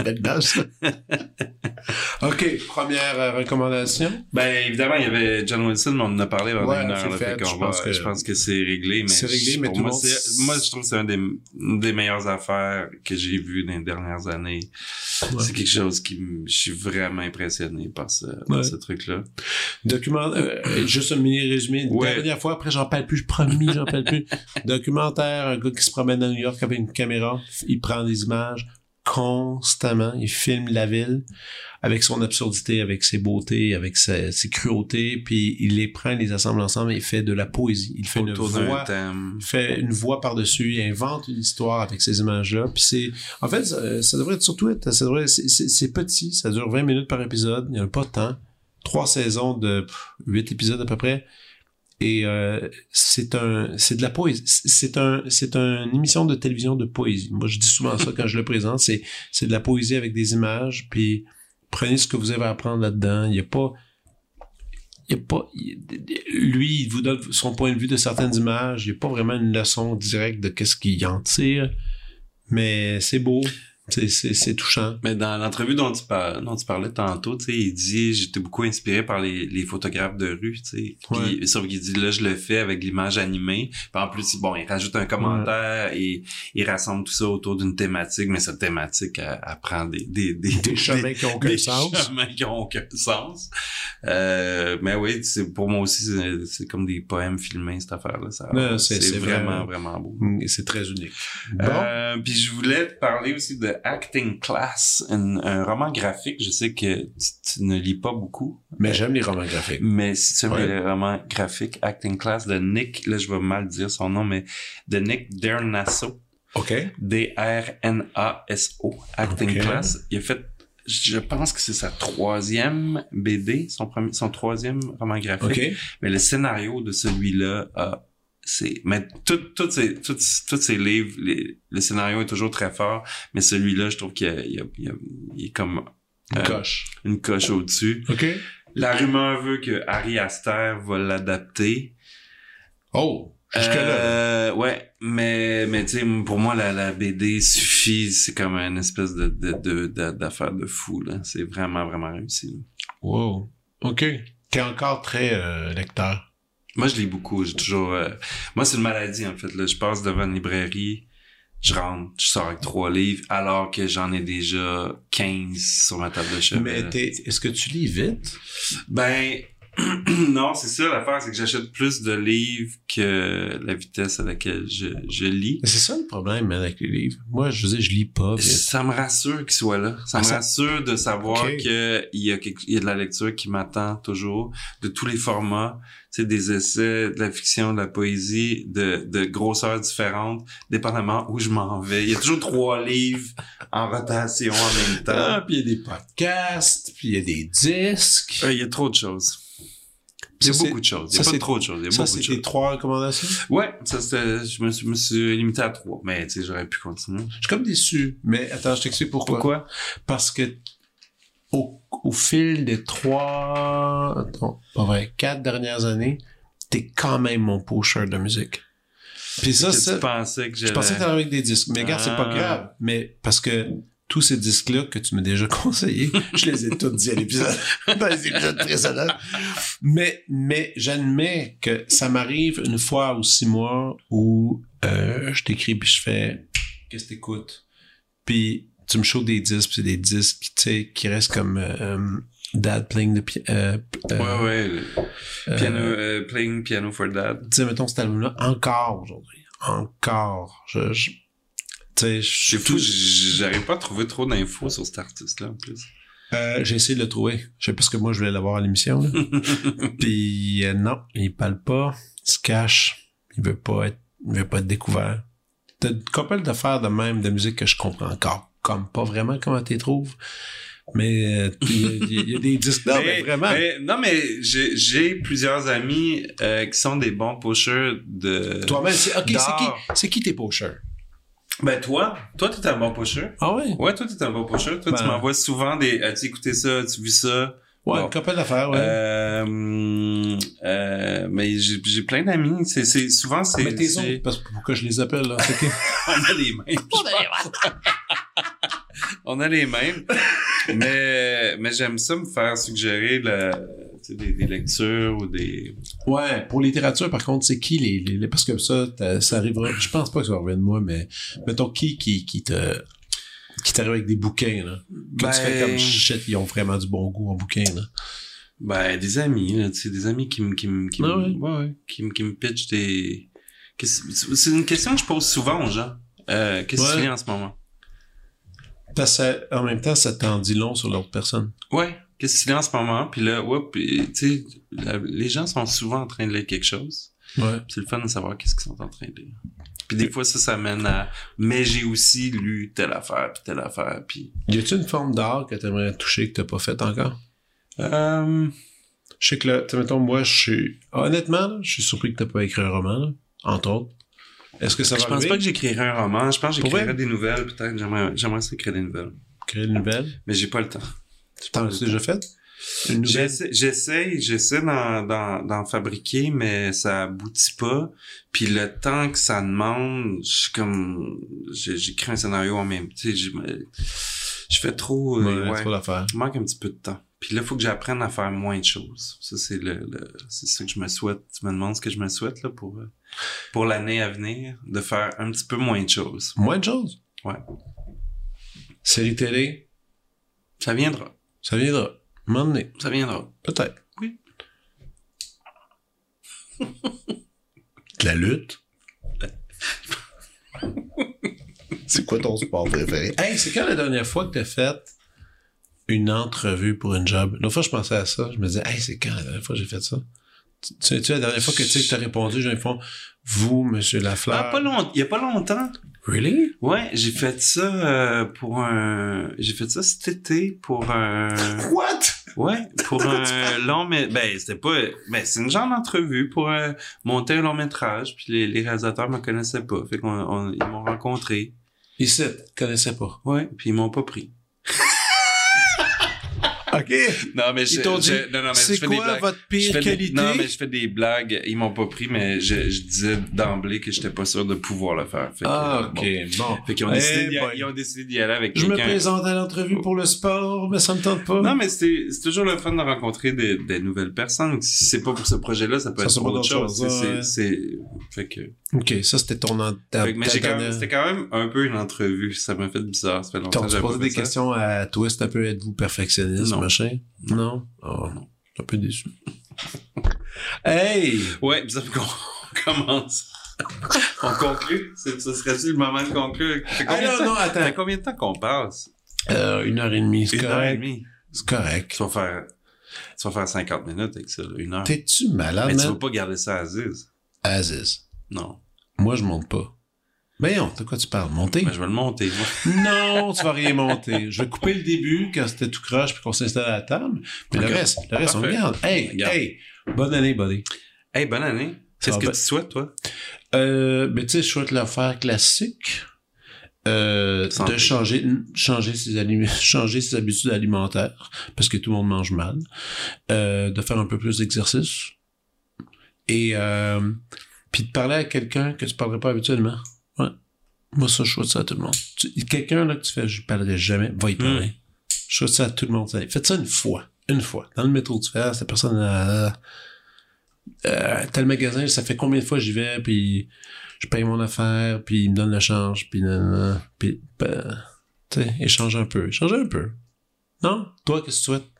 OK, première euh, recommandation? ben évidemment il y avait John Wilson mais on en a parlé pendant Ouais, une heure là, fait, fait qu'on je va- pense que- je pense que c'est réglé mais C'est réglé, mais pour tout le moi monde- moi je trouve que c'est un des une des meilleures affaires que j'ai vues dans les dernières années Ouais. c'est quelque chose qui me- je suis vraiment impressionné par ce Ouais. ce truc là Document, euh, juste un mini résumé. Ouais. La dernière fois, après, j'en parle plus, je promis, j'en parle plus. Documentaire, un gars qui se promène à New York avec une caméra, il prend des images constamment, il filme la ville avec son absurdité, avec ses beautés, avec ses cruautés, puis il les prend, il les assemble ensemble et il fait de la poésie. Il fait autour une voix il fait une voix par-dessus, il invente une histoire avec ces images-là. Puis c'est, en fait, ça, ça devrait être surtout être, ça devrait, c'est, petit, ça dure 20 minutes par épisode, il n'y en a pas de temps. Trois saisons de huit épisodes à peu près. Et euh, c'est un, c'est de la poésie. C'est un, c'est une émission de télévision de poésie. Moi, je dis souvent ça quand je le présente. C'est, c'est de la poésie avec des images. Puis prenez ce que vous avez à apprendre là-dedans. Il n'y a pas, il y a pas, lui, il vous donne son point de vue de certaines images. Il n'y a pas vraiment une leçon directe de qu'est-ce qu'il en tire. Mais c'est beau. C'est, touchant. Mais dans l'entrevue dont dont tu parlais tantôt, il dit j'étais beaucoup inspiré par les, les photographes de rue. Puis, Sauf qu'il dit là je le fais avec l'image animée. Puis en plus, bon, il rajoute un commentaire et il rassemble tout ça autour d'une thématique, mais cette thématique elle, elle prend des des des, Des chemins qui ont aucun des sens. chemins qui ont aucun sens. Euh, mais oui, pour moi aussi c'est- comme des poèmes filmés cette affaire-là. C'est- vraiment vrai. vraiment beau. Mm, C'est très unique. Bon. Euh, puis je voulais te parler aussi de Acting Class, un, un roman graphique. Je sais que tu, tu ne lis pas beaucoup, mais j'aime les romans graphiques. mais si tu aimes Ouais. le roman graphique Acting Class de Nick, là je vais mal dire son nom, mais de Nick Dernasso, OK. D-R-N-A-S-O, Acting. Class. Il a fait, je pense que c'est sa troisième BD, son premier, son troisième roman graphique. OK. Mais le scénario de celui-là, a c'est, mais tout, tout ces, tout, tous ces livres, les- le scénario est toujours très fort, mais celui-là, je trouve qu'il y a, il y a- il y a- il est comme Une Euh, coche. une coche au-dessus. OK. La rumeur veut que Harry Aster va l'adapter. Oh, jusque-là. Euh, ouais, mais, mais tu sais, pour moi, la, la BD suffit, c'est comme une espèce de, de, de, de- d'affaire de fou, là. C'est vraiment, vraiment réussi. Wow. OK. T'es encore très euh, lecteur. Moi, je lis beaucoup. J'ai toujours. euh, Moi, c'est une maladie en fait. Là, je passe devant une librairie, je rentre, je sors avec trois livres, alors que j'en ai déjà 15 sur ma table de chevet. Mais est-ce que tu lis vite? Ben <clears throat> non, c'est ça l'affaire, c'est que j'achète plus de livres que la vitesse à laquelle je, je lis. C'est ça le problème avec les livres. Moi, je veux dire, je lis pas vite. Ça me rassure qu'il soit là. Ça Ah, me ça- rassure de savoir que il y a quelque, il y a de la lecture qui m'attend toujours, de tous les formats, sais, des essais, de la fiction, de la poésie, de, de grosseurs différentes, dépendamment où je m'en vais. Il y a toujours trois <laughs> livres en rotation en même temps. Ah, puis il y a des podcasts, puis il y a des disques. Euh, Il y a trop de choses. Il y a beaucoup de choses. Il y ça, a pas c'est- trop de choses. Il y a Ça, choses. trois recommandations? Ouais, ça c'était, je me suis, me suis limité à trois. Mais, tu sais, j'aurais pu continuer. Je suis comme déçu. Mais attends, je t'explique pourquoi. Pourquoi? Parce que au, au fil des trois, attends, pas vrai, quatre dernières années, t'es quand même mon pusher de musique. Puis ça, ça, tu pensais que je pensais que t'allais avec des disques. Mais regarde, c'est pas Ah. grave. Mais parce que tous ces disques-là que tu m'as déjà <laughs> conseillés, je les ai tous dit à l'épisode, <laughs> dans les épisodes précédents. Mais, mais j'admets que ça m'arrive une fois ou six mois où euh, je t'écris puis je fais qu'est-ce que t'écoutes? Puis tu me shows des disques, puis c'est des disques tu sais, qui restent comme euh, Dad playing the piano. Euh, euh, Ouais, ouais. le euh, Piano, euh, playing piano for dad. tu sais, mettons cet album-là, encore aujourd'hui. Encore. Je, je, tu sais, je j'arrive pas à trouver trop d'infos sur cet artiste-là, en plus. Euh, j'ai essayé de le trouver. Je sais pas ce que moi je voulais l'avoir à l'émission. <laughs> Puis euh, non, il parle pas, il se cache, il veut pas être, il veut pas être découvert. T'as une couple d'affaires de même de musique que je comprends encore, comme pas vraiment comment tu les trouves. Mais euh, il y, a- il y a des disques. Non, mais, vraiment. mais- non, mais j'ai plusieurs amis euh, qui sont des bons pushers de... Toi-même, c'est ok. C'est qui, qui tes pocheurs? Ben toi, toi t'es un bon pusher. Ah ouais? Ouais, toi t'es un bon pusher. Toi tu Ben. m'envoies souvent des. As-tu écouté ça? As-tu vu ça? Ouais, Bon. une couple d'affaires, ouais. Euh, euh, mais j'ai j'ai plein d'amis. C'est c'est souvent c'est. mais tes c'est- autres, parce que pourquoi je les appelle, là? C'est que- <laughs> On a les mêmes. <laughs> On a les mêmes. mais mais j'aime ça me faire suggérer tu sais, des, des lectures ou des. Ouais, pour littérature, par contre, c'est qui les, les, les- parce que ça, ça arrivera, je pense pas que ça revienne de moi, mais mettons qui, qui, qui te, qui t'arrive avec des bouquins, là? Que tu fais comme shit, ils ont vraiment du bon goût en bouquin, là. Ben, des amis, là, tu sais, des amis qui me, qui me, qui me, Ah ouais? ouais, ouais, qui me, qui me pitchent des, c'est une question que je pose souvent aux gens. Euh, qu'est-ce que Ouais. tu fais en ce moment? Parce que, en même temps, ça t'en dit long sur l'autre personne. Ouais. Qu'est-ce que tu en ce moment? Puis là, ouais, tu sais, les gens sont souvent en train de lire quelque chose. Ouais. C'est le fun de savoir qu'est-ce qu'ils sont en train de lire. Puis des fois, ça, ça mène à, mais j'ai aussi lu telle affaire, puis telle affaire, puis, Y a-tu une forme d'art que t'aimerais toucher que t'as pas fait encore? euh, Je sais que là, tu mettons, moi, je suis, honnêtement, je suis surpris que t'as pas écrit un roman, là, entre autres. Est-ce que ça va je pense arriver? pas que j'écrirais un roman. Je pense que j'écrirais des nouvelles, peut-être. J'aimerais, j'aimerais ça écrire des nouvelles. Créer une nouvelle? Mais j'ai pas le temps. T'en as déjà fait? Nouvelle? J'essaie, d'en, d'en, d'en fabriquer, mais ça aboutit pas. Puis le temps que ça demande, je suis comme, j'ai- j'écris un scénario en même, j'ai- je fais trop, euh, Ouais, ouais, trop d'affaires. il manque un petit peu de temps. Puis là, il faut que j'apprenne à faire moins de choses. Ça, c'est le, le- c'est ça que je me souhaite. Tu me demandes ce que je me souhaite, là, pour, euh, pour l'année à venir, de faire un petit peu moins de choses. Moins de choses? Ouais. Série télé? Ça viendra. Ça viendra. Un moment donné. Ça viendra. Peut-être. Oui. De la lutte? <laughs> c'est quoi ton sport préféré? Hey, c'est quand la dernière fois que t'as fait une entrevue pour une job? L'autre fois, je pensais à ça. Je me disais, hey, c'est quand la dernière fois que j'ai fait ça? Tu tu sais, la dernière fois que tu sais, que t'as répondu, j'ai fond, vous, monsieur Lafleur. Ah, pas long, il y a pas longtemps. Really? Ouais, j'ai fait ça euh, pour un... J'ai fait ça cet été pour un... <laughs> What? Ouais, pour <laughs> un long... Mais ben, c'était pas... Ben, c'est une genre d'entrevue pour euh, monter un long métrage. Puis les, les réalisateurs me connaissaient pas. Fait qu'on on- ils m'ont rencontré. Ici, connaissais pas. Ouais, puis ils m'ont pas pris. OK. Non, mais non, non, c'est je fais des quoi blagues. votre Je pire fais des- qualité? non, mais je fais des blagues. Ils m'ont pas pris, mais je, je disais d'emblée que j'étais pas sûr de pouvoir le faire. Fait que, Ah, euh, OK. bon. Fait qu'ils ont, Eh décidé d'y- boy. ils ont décidé d'y aller avec Je me quelqu'un. présente à l'entrevue pour le sport, mais ça me tente pas. Non, mais c'est toujours le fun de rencontrer des, des nouvelles personnes. Si c'est pas pour ce projet-là, ça peut Ça, être pour autre chose. choses, C'est- ouais. c'est fait que, OK, ça, c'était ton... fait que- mais ta j'ai quand même- dernière- c'était quand même un peu une entrevue. Ça m'a fait bizarre. Ça fait longtemps que pas des questions à Twist un peu, êtes-vous perfectionniste? Machin? Non? Oh, non. Un peu déçu. hey! Ouais, bizarre qu'on on <laughs> commence. <laughs> on conclut. Ce serait-tu le moment de conclure? Ah non, non, fait attends. combien de temps qu'on passe? Euh, une heure et demie, c'est Une heure et correct. demie. C'est correct. Tu vas faire, tu vas faire 50 minutes avec ça, une heure. T'es-tu malade, Mais tu vas pas garder ça à Aziz? Aziz. Non. Moi, je monte pas. Mais non, de quoi tu parles? Monter? Ben, je vais le monter, moi. <laughs> Non, tu vas rien monter. Je vais couper le début quand c'était tout croche puis qu'on s'installe à la table. Mais le reste, le reste, on regarde. Hey, Regarde. hey, bonne année, buddy. Hey, bonne année. Ça Qu'est-ce va que bien. tu souhaites, toi? Euh, ben, tu sais, je souhaite l'affaire classique. Euh, de changer, changer ses alim- <laughs> changer ses habitudes alimentaires parce que tout le monde mange mal. Euh, de faire un peu plus d'exercice. Et, euh, puis de parler à quelqu'un que tu parlerais pas habituellement. Moi, ça, je souhaite ça à tout le monde. Quelqu'un, là, que tu fais, je parlerai jamais, va y parler. Je souhaite ça à tout le monde. Faites ça une fois. Une fois. Dans le métro, tu fais, ah, cette personne, euh, euh, tel magasin, ça fait combien de fois j'y vais, puis je paye mon affaire, puis il me donne le change, puis nanana, puis ben, tu sais, échange un peu, échange un peu. Non? Toi, qu'est-ce que tu souhaites?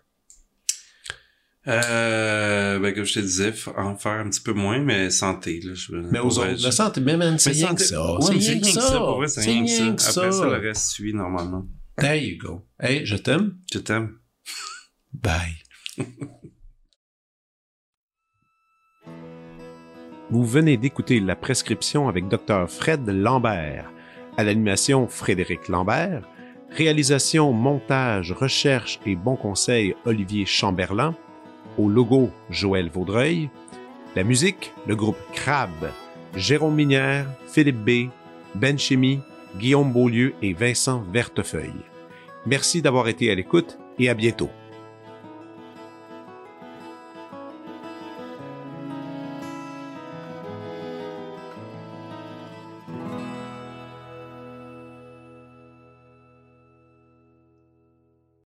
Euh, ben, comme je te disais, en faire un petit peu moins, mais santé, là. Je, Mais aux vrai, autres, je- la santé, mais man, c'est rien que ça. Ouais, c'est rien que ça. Pour vrai, c'est rien que ça. Après ça, le reste suit normalement. There you go. Hey, je t'aime. Je t'aime. Bye. Vous venez d'écouter La Prescription avec Dr. Fred Lambert. À l'animation, Frédéric Lambert. Réalisation, montage, recherche et bons conseils, Olivier Chamberlain. Au logo, Joël Vaudreuil. La musique, le groupe Crab. Jérôme Minière, Philippe B, Ben Chimie, Guillaume Beaulieu et Vincent Vertefeuille. Merci d'avoir été à l'écoute et à bientôt.